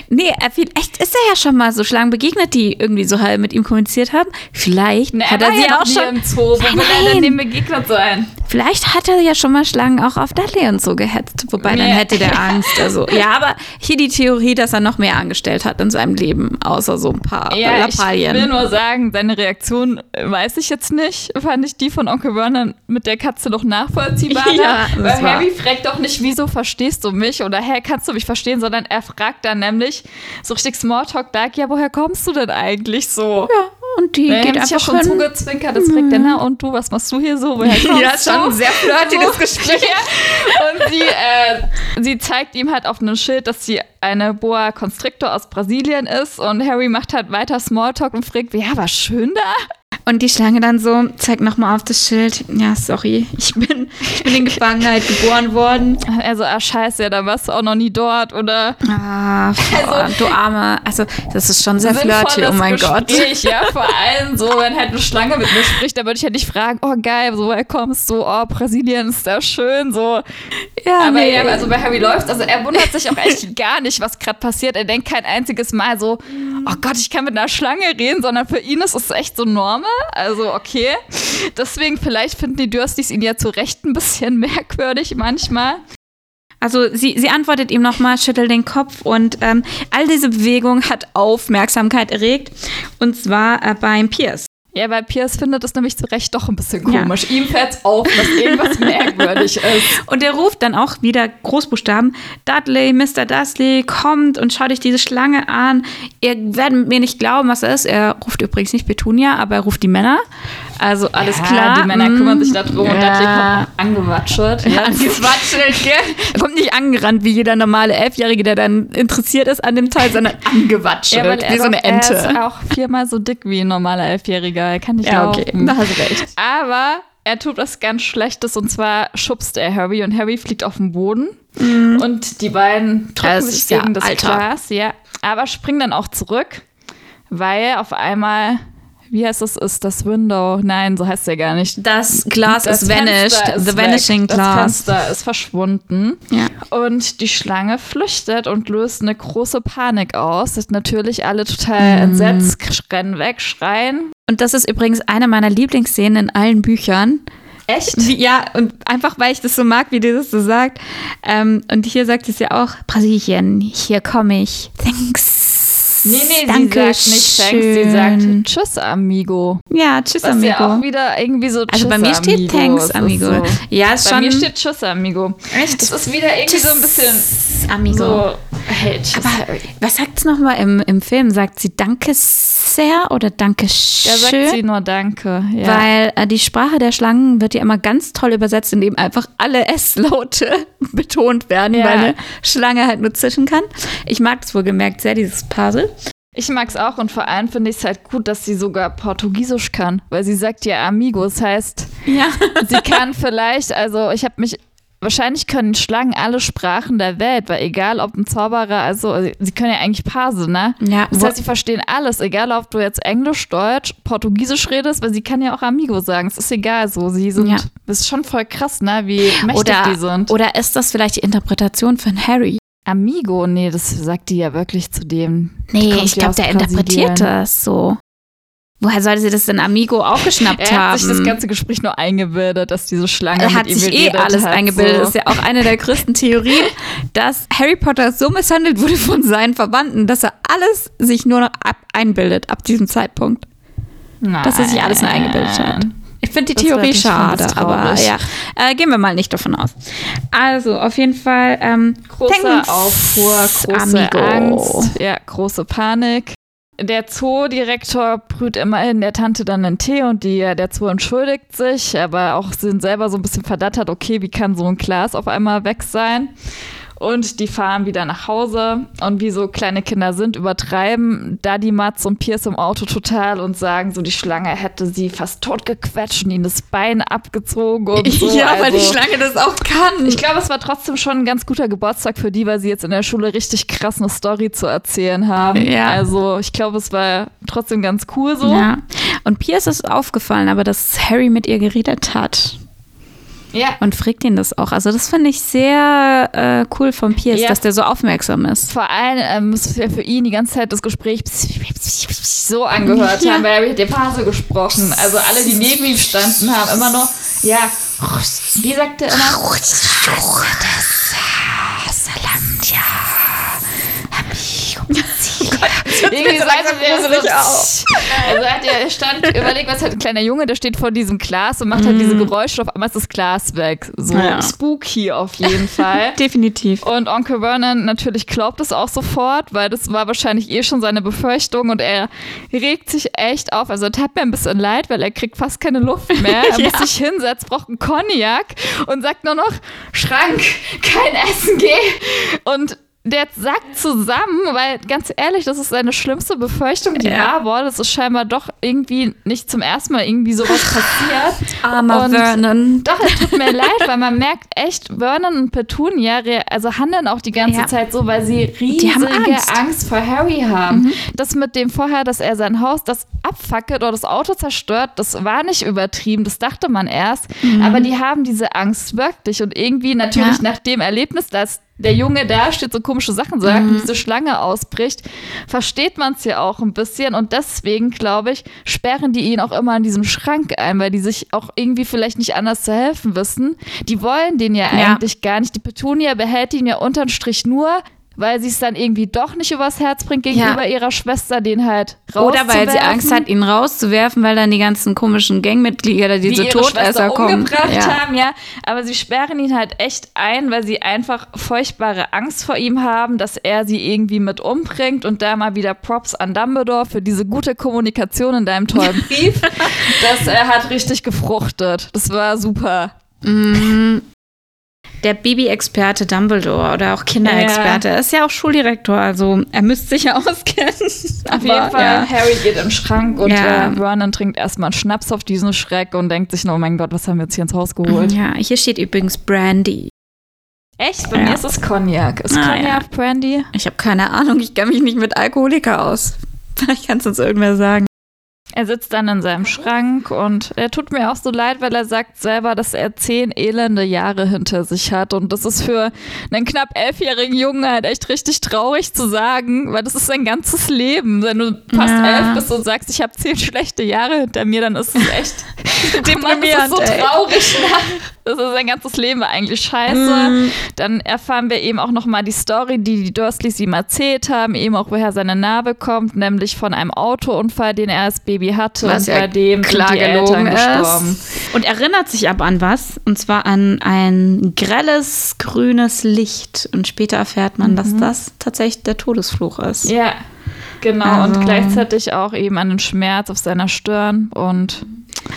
Nee, echt ist er ja schon mal so Schlangen begegnet, die irgendwie so halb mit ihm kommuniziert haben. Vielleicht nee, hat er, er sie ja auch schon. Im Zoo. Wo will er denn dem begegnet sein? Vielleicht hat er ja schon mal Schlangen auch auf Dudley und so gehetzt. Wobei nee. dann hätte der Angst. Also, ja, aber hier die Theorie, dass er noch mehr angestellt hat in seinem Leben, außer so ein paar ja, Lappalien. Ich will nur sagen, seine Reaktion weiß ich jetzt nicht. Fand ich die von Onkel Vernon mit der Katze doch nachvollziehbar. Ja, Weil Harry fragt doch nicht, wieso verstehst du mich? Oder hä, kannst du mich verstehen? Sondern er fragt dann nämlich so richtig Smalltalk-like, ja, woher kommst du denn eigentlich so? Ja, und die ja, geht einfach ja schon zugezwinkert, das fragt mhm. er, und du, was machst du hier so? Woher kommst ja, schon ein sehr flirtiges. Gespräch. und sie, äh, sie zeigt ihm halt auf einem Schild, dass sie eine Boa Constrictor aus Brasilien ist und Harry macht halt weiter Smalltalk und fragt, ja, war schön da? Und die Schlange dann so, zeigt nochmal auf das Schild, ja, sorry, ich bin, ich bin in Gefangenheit geboren worden. Also, ah, scheiße, ja, da warst du auch noch nie dort, oder? Ah, boah, also, du Arme. Also, das ist schon sehr flirty, oh mein Gespräch, Gott. Ja, vor allem so, wenn halt eine Schlange mit mir spricht, da würde ich ja nicht fragen, oh geil, so, woher kommst du? Oh, Brasilien ist da schön, so. Ja, Aber nee. ja, also bei Harry läuft, also er wundert sich auch echt gar nicht, was gerade passiert. Er denkt kein einziges Mal so, oh Gott, ich kann mit einer Schlange reden, sondern für ihn ist es echt so normal. Also okay. Deswegen vielleicht finden die Dursleys ihn ja zu Recht ein bisschen merkwürdig manchmal. Also sie, sie antwortet ihm nochmal, schüttelt den Kopf und ähm, all diese Bewegung hat Aufmerksamkeit erregt und zwar äh, beim Pierce. Ja, weil Pierce findet es nämlich zu Recht doch ein bisschen komisch. Ja. Ihm fällt auf, dass irgendwas merkwürdig ist. Und er ruft dann auch wieder Großbuchstaben: Dudley, Mr. Dudley, kommt und schaut euch diese Schlange an. Ihr werdet mir nicht glauben, was er ist. Er ruft übrigens nicht Petunia, aber er ruft die Männer. Also alles ja, klar. Die Männer kümmern sich darum ja. und Dudley kommt angewatschelt. Ja, angewatschelt, gell? Er kommt nicht angerannt wie jeder normale Elfjährige, der dann interessiert ist an dem Teil, sondern angewatschelt, ja, wie so eine Ente. Er ist auch viermal so dick wie ein normaler Elfjähriger. Er kann nicht ja, laufen. okay, da hast du recht. Aber er tut was ganz Schlechtes und zwar schubst er Harry und Harry fliegt auf den Boden mhm. und die beiden drücken sich gegen das Alter. Glas, ja, aber springen dann auch zurück, weil auf einmal wie heißt das, ist das Window? Nein, so heißt es ja gar nicht. Das Glas das ist vanished. Ist The weg. vanishing glass. Das Fenster ist verschwunden. Ja. Und die Schlange flüchtet und löst eine große Panik aus. Sind natürlich alle total mm. entsetzt, rennen weg, schreien. Und das ist übrigens eine meiner Lieblingsszenen in allen Büchern. Echt? Wie, ja, und einfach weil ich das so mag, wie die das so sagt. Ähm, und hier sagt es ja auch: Brasilien, hier komme ich. Thanks. Nee, nee, Danke sie sagt nicht thanks, sie sagt tschüss, amigo. Ja, tschüss, Was amigo. ja auch wieder irgendwie so tschüss, Also bei mir steht amigo. thanks, amigo. So. Ja, ist bei schon. mir steht tschüss, amigo. Echt? Das ist wieder irgendwie tschüss, so ein bisschen amigo. So, Harry. was sagt es nochmal im, im Film? Sagt sie Danke sehr oder Danke schön? Da sagt sie nur Danke, ja. Weil äh, die Sprache der Schlangen wird ja immer ganz toll übersetzt, indem einfach alle S-Laute betont werden, ja. weil eine Schlange halt nur zischen kann. Ich mag das wohlgemerkt sehr, dieses Puzzle. Ich mag es auch und vor allem finde ich es halt gut, dass sie sogar Portugiesisch kann, weil sie sagt ja Amigo, das heißt, ja. sie kann vielleicht, also ich habe mich, wahrscheinlich können Schlangen alle Sprachen der Welt, weil egal ob ein Zauberer, also sie können ja eigentlich Parse, ne? Ja. Das heißt, sie verstehen alles, egal ob du jetzt Englisch, Deutsch, Portugiesisch redest, weil sie kann ja auch Amigo sagen, es ist egal so, sie sind, ja. das ist schon voll krass, ne, wie mächtig oder, die sind. Oder ist das vielleicht die Interpretation von Harry? Amigo, nee, das sagt die ja wirklich zu dem. Nee, ich glaube, der interpretiert das so. Woher sollte sie das denn Amigo auch geschnappt haben? Er hat sich das ganze Gespräch nur eingebildet, dass diese Schlange er hat mit sich eh alles hat, eingebildet. So. Das ist ja auch eine der größten Theorien, dass Harry Potter so misshandelt wurde von seinen Verwandten, dass er alles sich nur noch ab einbildet ab diesem Zeitpunkt. Nein. Dass er sich alles nur eingebildet hat. Ich finde die das Theorie schade, aber ja, äh, gehen wir mal nicht davon aus. Also, auf jeden Fall. Ähm, große Aufruhr, große Amigo. Angst, ja, große Panik. Der Zoodirektor brüht immerhin der Tante dann einen Tee und die, der Zoo entschuldigt sich, aber auch sind selber so ein bisschen verdattert, okay, wie kann so ein Glas auf einmal weg sein? Und die fahren wieder nach Hause und wie so kleine Kinder sind, übertreiben Daddy Mats und Pierce im Auto total und sagen so, die Schlange hätte sie fast totgequetscht und ihnen das Bein abgezogen und so. Ja, also, weil die also Schlange das auch kann. Ich glaube, es war trotzdem schon ein ganz guter Geburtstag für die, weil sie jetzt in der Schule richtig krass eine Story zu erzählen haben. Ja. Also ich glaube, es war trotzdem ganz cool so. Ja. Und Pierce ist aufgefallen, aber dass Harry mit ihr geredet hat. Ja. Und fragt ihn das auch. Also das finde ich sehr äh, cool von Pierce, ja. dass der so aufmerksam ist. Vor allem ähm, muss ja für ihn die ganze Zeit das Gespräch so angehört ja. haben, weil er mit der Phase gesprochen. Also alle, die neben ihm standen, haben immer noch, ja, wie sagt er immer? Salam, ja. Irgendwie langsam gruselig aus. Also hat er stand, überlegt, was hat ein kleiner Junge, der steht vor diesem Glas und macht halt diese mhm. Geräusche, auf einmal ist das Glas weg. So ja. spooky auf jeden Fall. Definitiv. Und Onkel Vernon natürlich glaubt es auch sofort, weil das war wahrscheinlich eh schon seine Befürchtung und er regt sich echt auf. Also er tat mir ein bisschen leid, weil er kriegt fast keine Luft mehr. Er ja. muss sich hinsetzen, braucht einen Cognac und sagt nur noch, Schrank, kein Essen, geh. Und der sackt zusammen, weil ganz ehrlich, das ist seine schlimmste Befürchtung, die ja. wurde. Es ist scheinbar doch irgendwie nicht zum ersten Mal irgendwie sowas passiert. Armer und Vernon. Doch, es tut mir leid, weil man merkt echt, Vernon und Petunia also handeln auch die ganze ja. Zeit so, weil sie riesige Angst. Angst. vor Harry haben. Mhm. Das mit dem vorher, dass er sein Haus, das abfackelt oder das Auto zerstört, das war nicht übertrieben, das dachte man erst. Mhm. Aber die haben diese Angst wirklich und irgendwie natürlich ja. nach dem Erlebnis, dass der Junge da steht, so komische Sachen sagt mhm. und diese Schlange ausbricht, versteht man es ja auch ein bisschen. Und deswegen, glaube ich, sperren die ihn auch immer in diesem Schrank ein, weil die sich auch irgendwie vielleicht nicht anders zu helfen wissen. Die wollen den ja, ja. eigentlich gar nicht. Die Petunia behält ihn ja unterm Strich nur, weil sie es dann irgendwie doch nicht übers Herz bringt gegenüber ja. ihrer Schwester, den halt rauszuwerfen. Oder weil sie Angst hat, ihn rauszuwerfen, weil dann die ganzen komischen Gangmitglieder, diese die Todesser kommen. umgebracht ja. haben, ja. Aber sie sperren ihn halt echt ein, weil sie einfach furchtbare Angst vor ihm haben, dass er sie irgendwie mit umbringt und da mal wieder Props an Dumbledore für diese gute Kommunikation in deinem tollen Brief. das er hat richtig gefruchtet. Das war super. Mm, der Baby-Experte Dumbledore oder auch Kinderexperte. Ja. ist ja auch Schuldirektor, also er müsste sich ja auskennen. Auf jeden Fall, ja. Harry geht im Schrank und ja. äh, Vernon trinkt erstmal einen Schnaps auf diesen Schreck und denkt sich, oh mein Gott, was haben wir jetzt hier ins Haus geholt? Ja, hier steht übrigens Brandy. Echt? Bei ja. mir ist es Cognac. Ist ah, Cognac Brandy? Ich habe keine Ahnung, ich kenne mich nicht mit Alkoholiker aus. Vielleicht kann es uns irgendwer sagen. Er sitzt dann in seinem Schrank und er tut mir auch so leid, weil er sagt selber, dass er zehn elende Jahre hinter sich hat. Und das ist für einen knapp elfjährigen Jungen halt echt richtig traurig zu sagen, weil das ist sein ganzes Leben. Wenn du fast ja. elf bist und sagst, ich habe zehn schlechte Jahre hinter mir, dann ist es echt deprimierend. Das ist so traurig. Das ist sein ganzes Leben eigentlich scheiße. Mm. Dann erfahren wir eben auch nochmal die Story, die die Dursleys ihm erzählt haben, eben auch woher seine Narbe kommt, nämlich von einem Autounfall, den er als Baby hatte was und bei dem klar die Eltern gestorben. Und erinnert sich aber an was, und zwar an ein grelles grünes Licht. Und später erfährt man, mhm. dass das tatsächlich der Todesfluch ist. Ja. Genau, also. und gleichzeitig auch eben an den Schmerz auf seiner Stirn und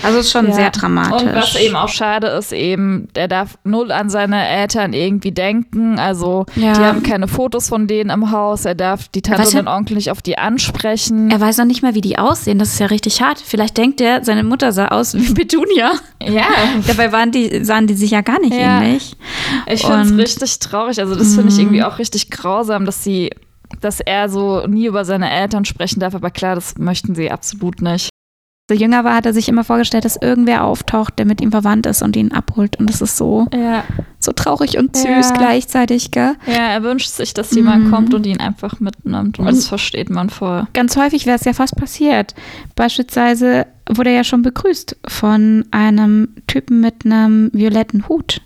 also ist schon ja. sehr dramatisch. Und was eben auch schade ist, eben, der darf null an seine Eltern irgendwie denken. Also ja. die haben keine Fotos von denen im Haus. Er darf die Tante und Onkel nicht auf die ansprechen. Er weiß noch nicht mal, wie die aussehen. Das ist ja richtig hart. Vielleicht denkt er, seine Mutter sah aus wie Petunia. Ja. Dabei waren die, sahen die sich ja gar nicht ja. ähnlich. Ich finde es richtig traurig. Also das finde ich mhm. irgendwie auch richtig grausam, dass sie dass er so nie über seine Eltern sprechen darf, aber klar, das möchten sie absolut nicht so jünger war, hat er sich immer vorgestellt, dass irgendwer auftaucht, der mit ihm verwandt ist und ihn abholt. Und das ist so, ja. so traurig und süß ja. gleichzeitig, gell? Ja, er wünscht sich, dass jemand mhm. kommt und ihn einfach mitnimmt. Und, und das versteht man voll. Ganz häufig wäre es ja fast passiert. Beispielsweise wurde er ja schon begrüßt von einem Typen mit einem violetten Hut.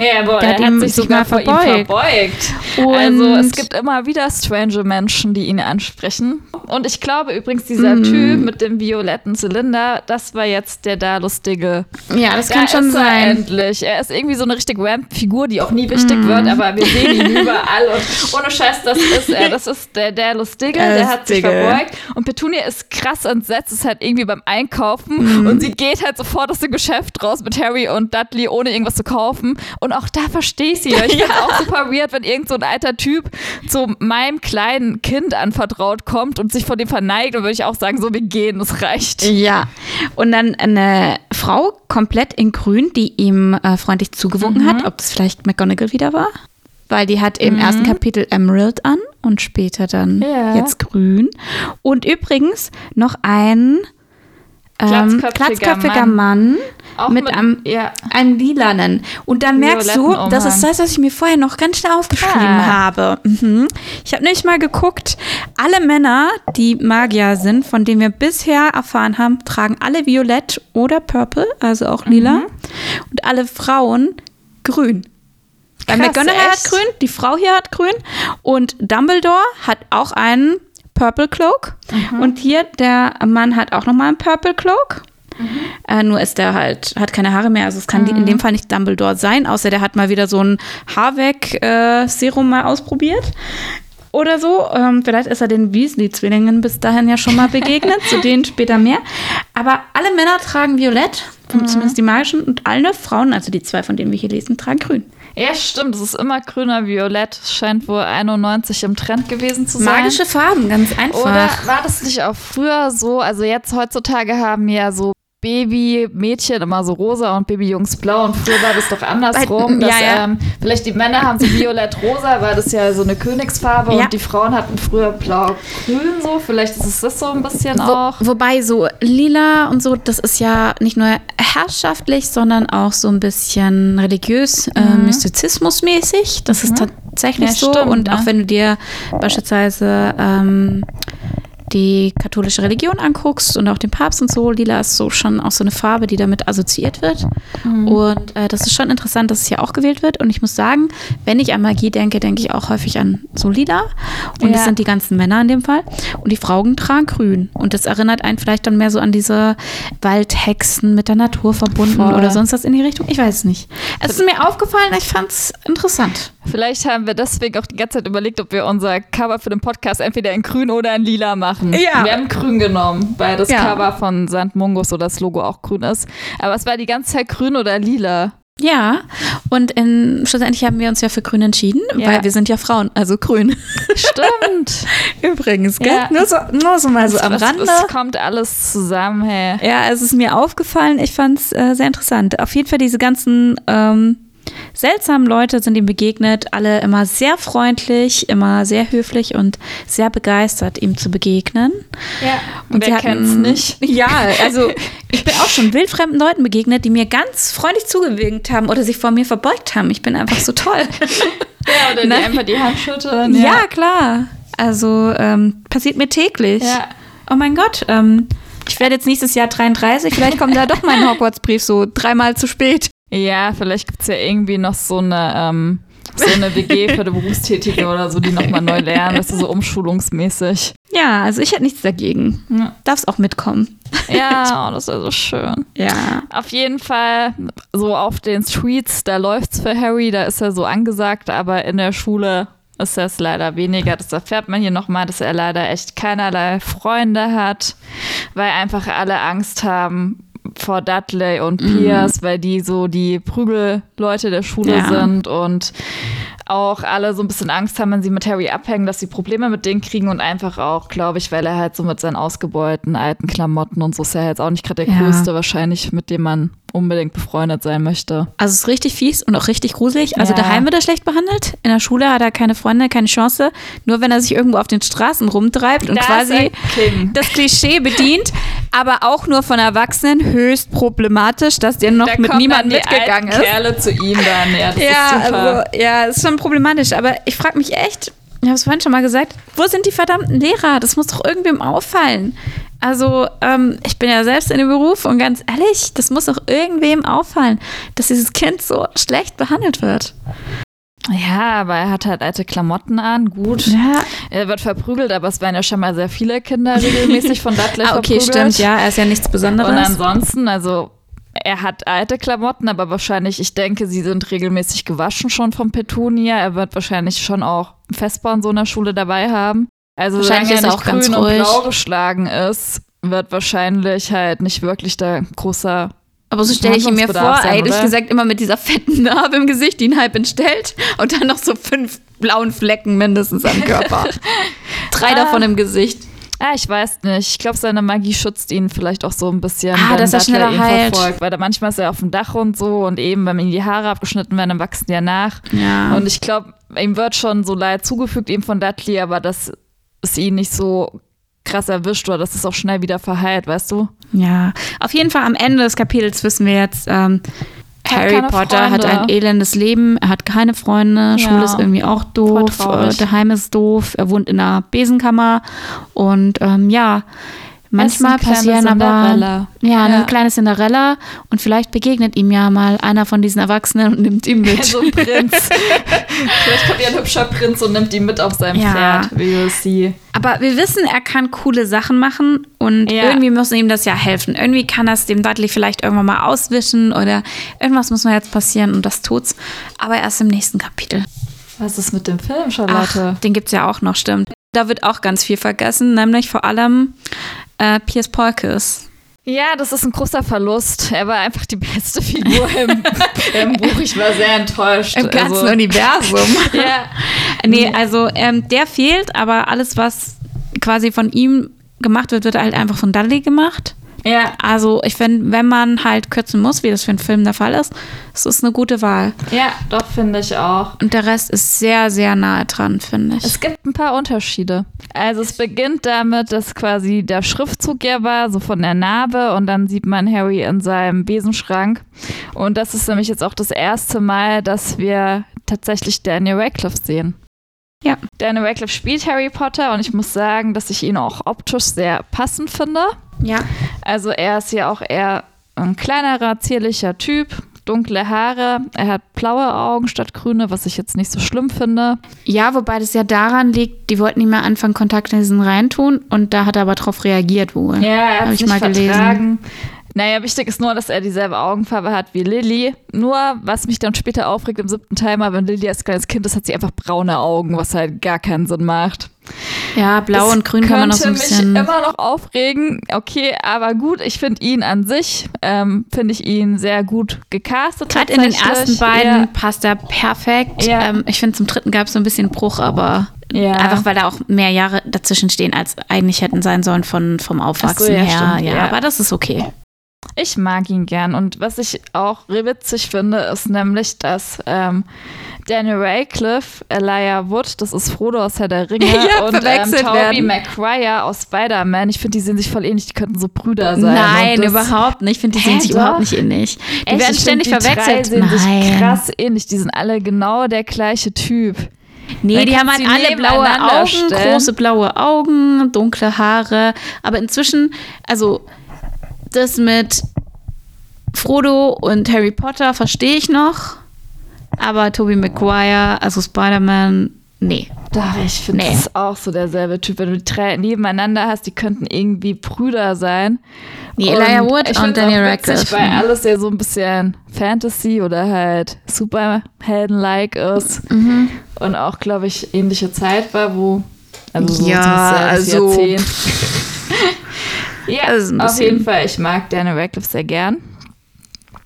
Ja, aber er hat sich sogar vor verbeugt. ihm verbeugt. Also es gibt immer wieder strange Menschen, die ihn ansprechen. Und ich glaube übrigens, dieser mm. Typ mit dem violetten Zylinder, das war jetzt der da lustige. Ja, das kann schon sein. endlich. Er ist irgendwie so eine richtig Ramp-Figur, die auch nie wichtig mm. wird, aber wir sehen ihn überall. Und ohne Scheiß, das ist er. Das ist der, der Lustige, der hat sich verbeugt. Und Petunia ist krass entsetzt, ist halt irgendwie beim Einkaufen. Mm. Und sie geht halt sofort aus dem Geschäft raus mit Harry und Dudley, ohne irgendwas zu kaufen. Und auch da verstehe ich sie. Ich finde es auch super weird, wenn irgend so ein alter Typ zu meinem kleinen Kind anvertraut kommt und sich vor dem verneigt. Und würde ich auch sagen, so, wir gehen, das reicht. Ja. Und dann eine Frau komplett in grün, die ihm äh, freundlich zugewunken mhm. hat, ob das vielleicht McGonagall wieder war. Weil die hat im mhm. ersten Kapitel Emerald an und später dann ja. jetzt grün. Und übrigens noch ein ähm, glatzköpfiger Mann, Mann mit, mit, einem, ja. einem lilanen. Und da merkst du, das ist das, was ich mir vorher noch ganz schnell aufgeschrieben ah. habe. Mhm. Ich habe nicht mal geguckt, alle Männer, die Magier sind, von denen wir bisher erfahren haben, tragen alle violett oder purple, also auch lila. Mhm. Und alle Frauen grün. Krass, McGonagall hat grün, die Frau hier hat grün und Dumbledore hat auch einen Purple Cloak. Mhm. Und hier, der Mann hat auch nochmal einen Purple Cloak. Mhm. Äh, nur ist der halt, hat keine Haare mehr. Also es kann mhm. in dem Fall nicht Dumbledore sein, außer der hat mal wieder so ein Haarweg-Serum äh, mal ausprobiert. Oder so. Ähm, vielleicht ist er den Weasley-Zwillingen bis dahin ja schon mal begegnet, zu denen später mehr. Aber alle Männer tragen Violett, mhm. zumindest die magischen, und alle Frauen, also die zwei, von denen wir hier lesen, tragen grün. Ja, stimmt. Es ist immer grüner Violett. Es scheint wohl 91 im Trend gewesen zu sein. Magische Farben, ganz einfach. Oder war das nicht auch früher so? Also jetzt heutzutage haben ja so Baby-Mädchen immer so rosa und Baby-Jungs blau und früher war das doch andersrum. Dass, ja, ja. Ähm, vielleicht die Männer haben so violett-rosa, weil das ja so eine Königsfarbe ja. und die Frauen hatten früher blau-grün so. Vielleicht ist es das so ein bisschen Wo, auch. Wobei so lila und so, das ist ja nicht nur herrschaftlich, sondern auch so ein bisschen religiös, äh, mhm. äh, Mystizismus-mäßig. Das mhm. ist tatsächlich so. Stimmt, und ne? auch wenn du dir beispielsweise ähm, die katholische Religion anguckst und auch den Papst und so, lila ist so schon auch so eine Farbe, die damit assoziiert wird. Mhm. Und äh, das ist schon interessant, dass es hier auch gewählt wird. Und ich muss sagen, wenn ich an Magie denke, denke ich auch häufig an so lila. Und ja. das sind die ganzen Männer in dem Fall. Und die Frauen tragen grün. Und das erinnert einen vielleicht dann mehr so an diese Waldhexen mit der Natur verbunden Voll. oder sonst was in die Richtung. Ich weiß es nicht. Es ist mir aufgefallen, ich fand es interessant. Vielleicht haben wir deswegen auch die ganze Zeit überlegt, ob wir unser Cover für den Podcast entweder in grün oder in lila machen. Ja. Wir haben grün genommen, weil das ja. Cover von St. Mungus oder das Logo auch grün ist. Aber es war die ganze Zeit grün oder lila. Ja, und in, schlussendlich haben wir uns ja für grün entschieden, ja. weil wir sind ja Frauen, also grün. Stimmt. Übrigens, gell? Ja. Nur, so, nur so mal so am es, Rande. Es kommt alles zusammen, hey. Ja, es ist mir aufgefallen, ich fand es äh, sehr interessant. Auf jeden Fall diese ganzen ähm, seltsamen Leute sind ihm begegnet, alle immer sehr freundlich, immer sehr höflich und sehr begeistert, ihm zu begegnen. Ja, und wer kennt es nicht? Ja, also ich bin auch schon wildfremden Leuten begegnet, die mir ganz freundlich zugewinkt haben oder sich vor mir verbeugt haben. Ich bin einfach so toll. ja, oder die ne? einfach die Hand schütteln. Ja, ja klar. Also ähm, passiert mir täglich. Ja. Oh mein Gott, ähm, ich werde jetzt nächstes Jahr 33, vielleicht kommt da doch mein Hogwarts-Brief so dreimal zu spät. Ja, vielleicht gibt es ja irgendwie noch so eine, ähm, so eine WG für die Berufstätige oder so, die nochmal neu lernen, das ist so umschulungsmäßig. Ja, also ich hätte nichts dagegen. Ja. Darfst auch mitkommen. Ja, oh, das ist so schön. Ja. Auf jeden Fall, so auf den Streets, da läuft's für Harry, da ist er so angesagt, aber in der Schule ist das leider weniger. Das erfährt man hier nochmal, dass er leider echt keinerlei Freunde hat, weil einfach alle Angst haben, vor Dudley und Pierce, mhm. weil die so die Prügelleute der Schule ja. sind und auch alle so ein bisschen Angst haben, wenn sie mit Harry abhängen, dass sie Probleme mit denen kriegen und einfach auch, glaube ich, weil er halt so mit seinen ausgebeulten alten Klamotten und so ist er jetzt auch nicht gerade der ja. größte wahrscheinlich, mit dem man unbedingt befreundet sein möchte. Also es ist richtig fies und auch richtig gruselig. Also ja. daheim wird er schlecht behandelt. In der Schule hat er keine Freunde, keine Chance. Nur wenn er sich irgendwo auf den Straßen rumtreibt und das quasi das Klischee bedient, aber auch nur von Erwachsenen höchst problematisch, dass der noch da mit niemandem mitgegangen ist. Kerle zu ihm dann. Ja, das ja, ist also ja, ist schon problematisch. Aber ich frage mich echt, ich habe es vorhin schon mal gesagt, wo sind die verdammten Lehrer? Das muss doch irgendwem auffallen. Also, ähm, ich bin ja selbst in dem Beruf und ganz ehrlich, das muss doch irgendwem auffallen, dass dieses Kind so schlecht behandelt wird. Ja, aber er hat halt alte Klamotten an, gut. Ja. Er wird verprügelt, aber es werden ja schon mal sehr viele Kinder regelmäßig von Dudley ah, okay, verprügelt. Okay, stimmt, ja, er ist ja nichts Besonderes. Und ansonsten, also er hat alte Klamotten, aber wahrscheinlich, ich denke, sie sind regelmäßig gewaschen schon vom Petunia. Er wird wahrscheinlich schon auch Festbau in so einer Schule dabei haben. Also wahrscheinlich solange er nicht grün und blau geschlagen ist, wird wahrscheinlich halt nicht wirklich der großer aber so stelle ich ihn mir vor, sein, ehrlich oder? gesagt, immer mit dieser fetten Narbe im Gesicht, die ihn halb entstellt und dann noch so fünf blauen Flecken mindestens am Körper. Drei ah. davon im Gesicht. Ah, ich weiß nicht. Ich glaube, seine Magie schützt ihn vielleicht auch so ein bisschen, ah, wenn dass er schneller ihn heilt. verfolgt. Weil manchmal ist er auf dem Dach und so und eben, wenn ihm die Haare abgeschnitten werden, dann wachsen die ja nach. Ja. Und ich glaube, ihm wird schon so leid zugefügt, eben von Dudley, aber dass es ihn nicht so krass erwischt oder dass es auch schnell wieder verheilt, weißt du? Ja, auf jeden Fall am Ende des Kapitels wissen wir jetzt, ähm, Harry Potter Freunde. hat ein elendes Leben, er hat keine Freunde, ja. Schule ist irgendwie auch doof, äh, daheim ist doof, er wohnt in einer Besenkammer und ähm, ja, Manchmal passieren aber ja, eine ja. kleine Cinderella und vielleicht begegnet ihm ja mal einer von diesen Erwachsenen und nimmt ihn mit. So ein Prinz. vielleicht kommt ja ein hübscher Prinz und nimmt ihn mit auf seinem ja. Pferd, wie sie. Aber wir wissen, er kann coole Sachen machen und ja. irgendwie muss ihm das ja helfen. Irgendwie kann das dem Dudley vielleicht irgendwann mal auswischen oder irgendwas muss mal jetzt passieren und das tut's. Aber erst im nächsten Kapitel. Was ist mit dem Film, Charlotte? Ach, den gibt's ja auch noch, stimmt. Da wird auch ganz viel vergessen, nämlich vor allem äh, Piers Polkes. Ja, das ist ein großer Verlust. Er war einfach die beste Figur im, im Buch. Ich war sehr enttäuscht. Im ganzen also. Universum. ja. Nee, also ähm, der fehlt, aber alles, was quasi von ihm gemacht wird, wird halt einfach von Dudley gemacht. Ja. Also ich finde, wenn man halt kürzen muss, wie das für einen Film der Fall ist, es ist eine gute Wahl. Ja, doch finde ich auch. Und der Rest ist sehr, sehr nahe dran, finde ich. Es gibt ein paar Unterschiede. Also es beginnt damit, dass quasi der Schriftzug ja war, so von der Narbe und dann sieht man Harry in seinem Besenschrank. Und das ist nämlich jetzt auch das erste Mal, dass wir tatsächlich Daniel Radcliffe sehen. Ja. Daniel Radcliffe spielt Harry Potter und ich muss sagen, dass ich ihn auch optisch sehr passend finde. Ja. Also er ist ja auch eher ein kleinerer, zierlicher Typ, dunkle Haare, er hat blaue Augen statt grüne, was ich jetzt nicht so schlimm finde. Ja, wobei das ja daran liegt, die wollten nicht mehr anfangen, Kontaktlinsen reintun und da hat er aber drauf reagiert wohl. Ja, er hat ich nicht mal vertragen. gelesen. Naja, wichtig ist nur, dass er dieselbe Augenfarbe hat wie Lily. Nur, was mich dann später aufregt im siebten Teil mal, wenn Lily als kleines Kind ist, hat sie einfach braune Augen, was halt gar keinen Sinn macht. Ja, blau Das und grün kann man noch so ein bisschen. mich immer noch aufregen. Okay, aber gut, ich finde ihn an sich, ähm, finde ich ihn sehr gut gecastet. Gerade in den ersten beiden passt er perfekt. Ja. Ähm, ich finde, zum dritten gab es so ein bisschen Bruch, aber Ja. einfach weil da auch mehr Jahre dazwischen stehen, als eigentlich hätten sein sollen von, vom Aufwachsen ja, her. stimmt, ja, ja. aber das ist okay. Ich mag ihn gern. Und was ich auch witzig finde, ist nämlich, dass ähm, Daniel Radcliffe, Elijah Wood, das ist Frodo aus Herr der Ringe Ja, und ähm, Tobey. Maguire aus Spider-Man. Ich finde, die sehen sich voll ähnlich. Die könnten so Brüder sein. Nein, überhaupt nicht. Ich finde, die Hä, sehen sich doch? überhaupt nicht ähnlich. Die Echt, werden ständig find, die verwechselt. Drei sehen sich Nein. krass ähnlich. Die sind alle genau der gleiche Typ. Nee, Man die haben halt alle blaue Augen, stellen. große blaue Augen, dunkle Haare. Aber inzwischen, also das mit Frodo und Harry Potter verstehe ich noch. Aber Tobey Maguire, also Spider-Man, nee. Da, ich finde, Nee. das ist auch so derselbe Typ. Wenn du die drei nebeneinander hast, die könnten irgendwie Brüder sein. Nee, Elijah Wood ich und Daniel Radcliffe. Weil alles ja so ein bisschen Fantasy oder halt Superhelden-like ist. Mhm. Und auch, glaube ich, ähnliche Zeit war, wo. Also so Ja, also- Jahrzehnt. Ja, Also auf jeden Fall. Ich mag Daniel Radcliffe sehr gern.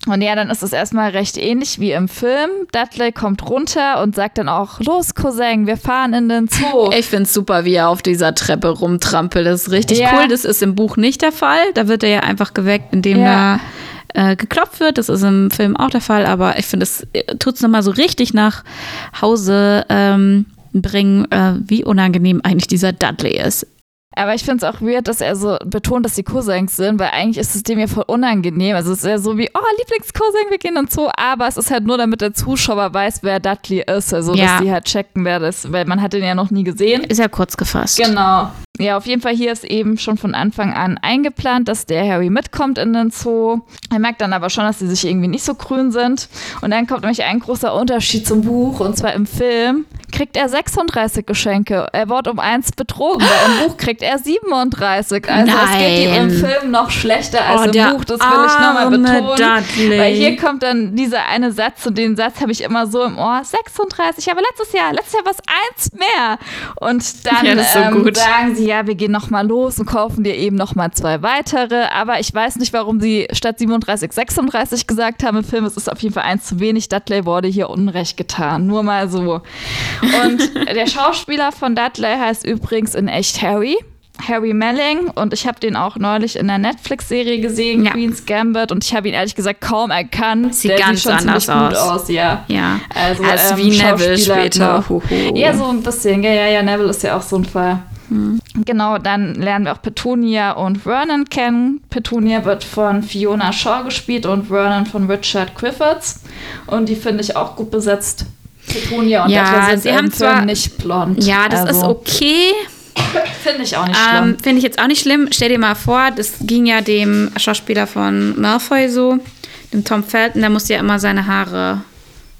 Und ja, dann ist es erstmal recht ähnlich wie im Film. Dudley kommt runter und sagt dann auch: Los, Cousin, wir fahren in den Zoo. Ich finde es super, wie er auf dieser Treppe rumtrampelt. Das ist richtig Ja. cool. Das ist im Buch nicht der Fall. Da wird er ja einfach geweckt, indem Ja. da äh, geklopft wird. Das ist im Film auch der Fall. Aber ich finde, es tut es nochmal so richtig nach Hause ähm, bringen, äh, wie unangenehm eigentlich dieser Dudley ist. Aber ich finde es auch weird, dass er so betont, dass die Cousins sind, weil eigentlich ist es dem ja voll unangenehm. Also es ist ja so wie, oh, Lieblingscousin, wir gehen ins Zoo, aber es ist halt nur, damit der Zuschauer weiß, wer Dudley ist. Also, Ja. dass die halt checken, wer das ist, weil man hat den ja noch nie gesehen. Ist ja kurz gefasst. Genau. Ja, auf jeden Fall hier ist eben schon von Anfang an eingeplant, dass der Harry mitkommt in den Zoo. Er merkt dann aber schon, dass sie sich irgendwie nicht so grün sind. Und dann kommt nämlich ein großer Unterschied zum Buch. Und zwar im Film kriegt er 36 Geschenke. Er wird um eins betrogen, weil im Buch kriegt er 37. Also es geht ihm im Nein. Film noch schlechter als Oh, im Buch. Das will ich nochmal betonen. Dudley. Weil hier kommt dann dieser eine Satz und den Satz habe ich immer so im Ohr. 36, aber letztes Jahr, letztes Jahr war es eins mehr. Und dann Ja, so ähm, gut. sagen sie, ja, wir gehen nochmal los und kaufen dir eben nochmal zwei weitere. Aber ich weiß nicht, warum sie statt 37 36 gesagt haben im Film. Es ist auf jeden Fall eins zu wenig. Dudley wurde hier Unrecht getan. Nur mal so. Und der Schauspieler von Dudley heißt übrigens in echt Harry. Harry Melling und ich habe den auch neulich in der Netflix-Serie gesehen, Ja. Queen's Gambit, und ich habe ihn ehrlich gesagt kaum erkannt. Sieht Der ganz sieht schon anders ziemlich gut aus. aus, ja. Ja. Also, ist ähm, wie Neville später. noch. Huhu. Ja, so ein bisschen. Ja, ja, ja, Neville ist ja auch so ein Fall. Hm. Genau, dann lernen wir auch Petunia und Vernon kennen. Petunia wird von Fiona Shaw gespielt und Vernon von Richard Griffiths. Und die finde ich auch gut besetzt. Petunia und Ja, Dudley sind sie haben zwar- nicht blond. Ja, das ist Also, okay. Finde ich auch nicht schlimm. Ähm, Finde ich jetzt auch nicht schlimm. Stell dir mal vor, das ging ja dem Schauspieler von Malfoy so, dem Tom Felton, der musste ja immer seine Haare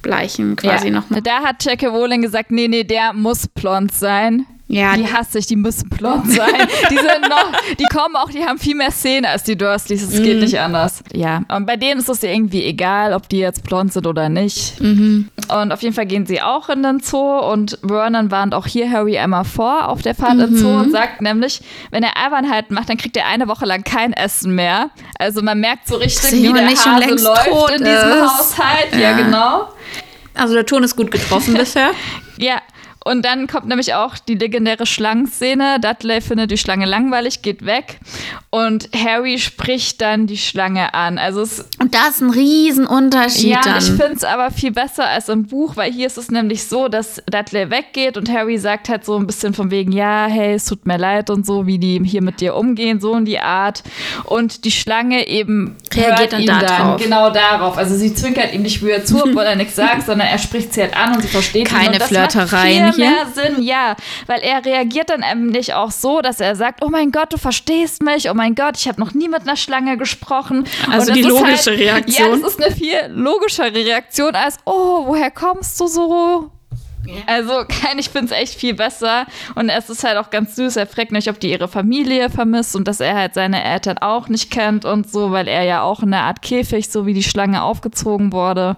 bleichen, quasi ja. nochmal. Da hat Jackie Rowling gesagt, nee, nee, der muss blond sein. Ja, Die hasse ich, die müssen blond sein. die sind noch, die kommen auch, die haben viel mehr Szene als die Dursleys. Es Mhm. geht nicht anders. Ja. Und bei denen ist es ja irgendwie egal, ob die jetzt blond sind oder nicht. Mhm. Und auf jeden Fall gehen sie auch in den Zoo und Vernon warnt auch hier Harry einmal vor auf der Fahrt in den Zoo Mhm. und sagt nämlich, wenn er Albernheiten macht, dann kriegt er eine Woche lang kein Essen mehr. Also man merkt so richtig, wie der nicht Hase läuft tot in diesem ist. Haushalt. Ja, Ja. genau. also der Ton ist gut getroffen bisher. Ja, und dann kommt nämlich auch die legendäre Schlangenszene. Dudley findet die Schlange langweilig, geht weg und Harry spricht dann die Schlange an. Also es Und da ist ein Riesenunterschied ja, dann. ich finde es aber viel besser als im Buch, weil hier ist es nämlich so, dass Dudley weggeht und Harry sagt halt so ein bisschen von wegen, ja, hey, es tut mir leid und so, wie die hier mit dir umgehen, so in die Art. Und die Schlange eben Reagiert dann da dann drauf. genau darauf. Also sie zwinkert ihm nicht wieder zu, obwohl er nichts sagt, sondern er spricht sie halt an und sie versteht ihn. Keine das Flirterei, reagieren? mehr Sinn, ja. Weil er reagiert dann nämlich auch so, dass er sagt, oh mein Gott, du verstehst mich, oh mein Gott, ich habe noch nie mit einer Schlange gesprochen. Also die ist logische halt, Reaktion. Ja, das ist eine viel logischere Reaktion als, oh, woher kommst du so? Also, kein, ich finde es echt viel besser. Und es ist halt auch ganz süß. Er fragt nicht, ob die ihre Familie vermisst und dass er halt seine Eltern auch nicht kennt und so, weil er ja auch in einer Art Käfig, so wie die Schlange, aufgezogen wurde.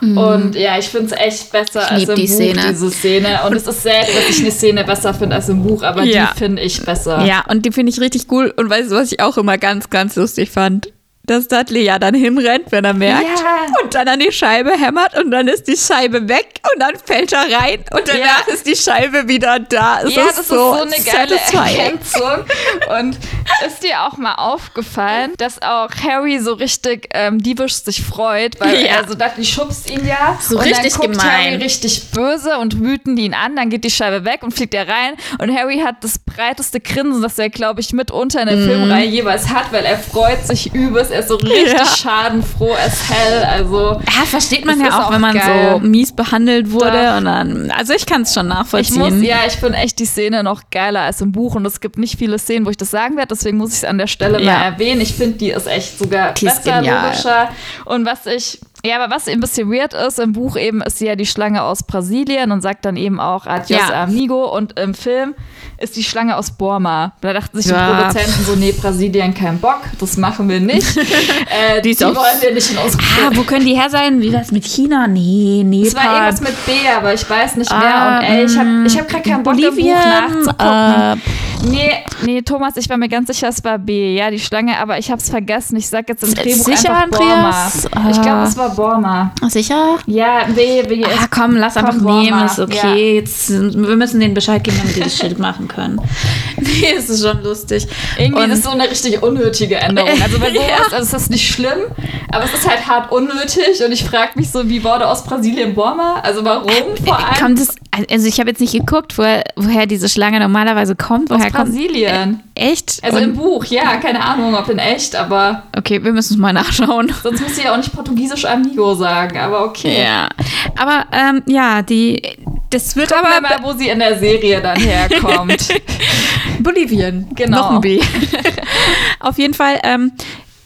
Und ja, ich finde es echt besser Ich als im die Buch, Szene. diese Szene. Und es ist selten, dass ich eine Szene besser finde als im Buch, aber Ja. die finde ich besser. Ja, und die finde ich richtig cool. Und weißt du, was ich auch immer ganz, ganz lustig fand? Dass Dudley ja dann hinrennt, wenn er merkt. Ja. Und dann an die Scheibe hämmert und dann ist die Scheibe weg und dann fällt er rein und danach Ja. ist die Scheibe wieder da. Es ja, ist das ist so eine geile. Ergänzung. Und ist dir auch mal aufgefallen, dass auch Harry so richtig ähm, diebisch sich freut, weil Ja. er so Dudley schubst ihn ja. So und richtig dann guckt gemein. Harry richtig böse und wütend ihn an, dann geht die Scheibe weg und fliegt er rein. Und Harry hat das breiteste Grinsen, das er, glaube ich, mitunter in der Mhm. Filmreihe jeweils hat, weil er freut sich übelst. Er ist so richtig Ja. schadenfroh as hell. Also Ja, versteht man ja ist auch, auch wenn man geil. so mies behandelt wurde. Doch. Und dann, also ich kann es schon Ich nachvollziehen. muss, ja, ich finde echt die Szene noch geiler als im Buch und es gibt nicht viele Szenen, wo ich das sagen werde, deswegen muss ich es an der Stelle Ja. mal erwähnen. Ich finde, die ist echt sogar Die besser, logischer. Und was ich, ja, aber was ein bisschen weird ist, im Buch eben ist sie ja die Schlange aus Brasilien und sagt dann eben auch Adios Ja. amigo und im Film ist die Schlange aus Burma. Da dachten sich Ja. die Produzenten so, nee, Brasilien kein Bock, das machen wir nicht. äh, die auch- wollen wir nicht in unsere Ah, wo können die her sein? Wie das mit China? Nee, Nepal. es war irgendwas mit B, aber ich weiß nicht mehr. Ah, und ey, ich habe ich hab gerade keinen Bock, im Buch Bolivien, nachzugucken. äh, Nee, nee, Thomas, ich war mir ganz sicher, es war B, ja, die Schlange, aber ich hab's vergessen. Ich sag jetzt im Drehbuch Sicher, einfach Andreas? Borma. Ich glaube, Ah. es war Borma. Sicher? Ja, B, B. Ah, komm, lass einfach Borma. nehmen, ist okay. Jetzt, wir müssen denen Bescheid geben, damit die das Schild machen können. Nee, es ist schon lustig. Irgendwie Und- ist so eine richtig unnötige Änderung. Also bei sowas, Ja. also ist nicht schlimm, aber es ist halt hart unnötig und ich frage mich so, wie wurde aus Brasilien Borma? Also warum vor allem? Kommt es, also ich habe jetzt nicht geguckt, woher, woher diese Schlange normalerweise kommt. aus Woher kommt Brasilien. Echt? Also Und- im Buch, ja, keine Ahnung, ob in echt, aber okay, wir müssen es mal nachschauen. sonst muss sie ja auch nicht portugiesisch Amigo sagen, aber okay. Ja. Aber ähm, ja, die, das wird Gucken wir aber mal, wo sie in der Serie dann herkommt. Bolivien. Genau. Noch ein B. Auf jeden Fall, ähm,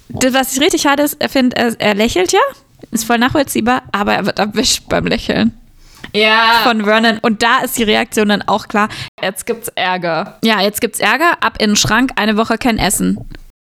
das, was ich richtig hatte, ist, er, find, er, er lächelt ja, ist voll nachvollziehbar, aber er wird erwischt beim Lächeln ja, von Vernon. Und da ist die Reaktion dann auch klar. jetzt gibt's Ärger. Ja, jetzt gibt's Ärger, ab in den Schrank, eine Woche kein Essen.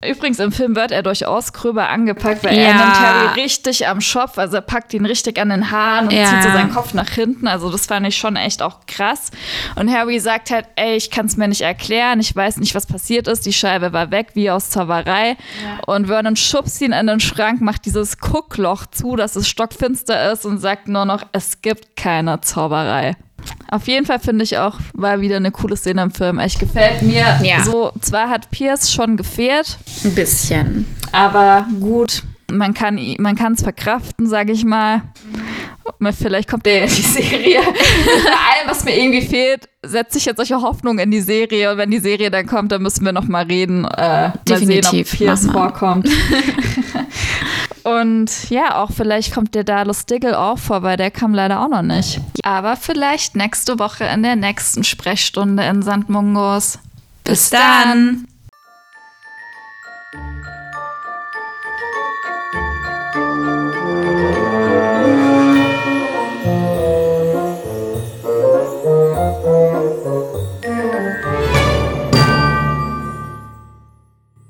Übrigens, im Film wird er durchaus gröber angepackt, weil er Ja. nimmt Harry richtig am Schopf, also er packt ihn richtig an den Haaren und Ja. zieht so seinen Kopf nach hinten. Also das fand ich schon echt auch krass. Und Harry sagt halt, ey, ich kann es mir nicht erklären, ich weiß nicht, was passiert ist. Die Scheibe war weg, wie aus Zauberei. Und Vernon schubst ihn in den Schrank, macht dieses Guckloch zu, dass es stockfinster ist und sagt nur noch, es gibt keine Zauberei. Auf jeden Fall finde ich auch, war wieder eine coole Szene im Film. Echt gefällt mir. Ja. So, zwar hat Pierce schon gefehlt, Ein bisschen. aber gut, man kann man kann es verkraften, sage ich mal. Vielleicht kommt der in die Serie. Bei allem, was mir irgendwie fehlt, setze ich jetzt solche Hoffnung in die Serie. Und wenn die Serie dann kommt, dann müssen wir noch mal reden. Äh, mal sehen, Definitiv, ob mal. vorkommt. Und ja, auch vielleicht kommt der Dallas Diggle auch vor, weil der kam leider auch noch nicht. Aber vielleicht nächste Woche in der nächsten Sprechstunde in St. Mungos. Bis dann.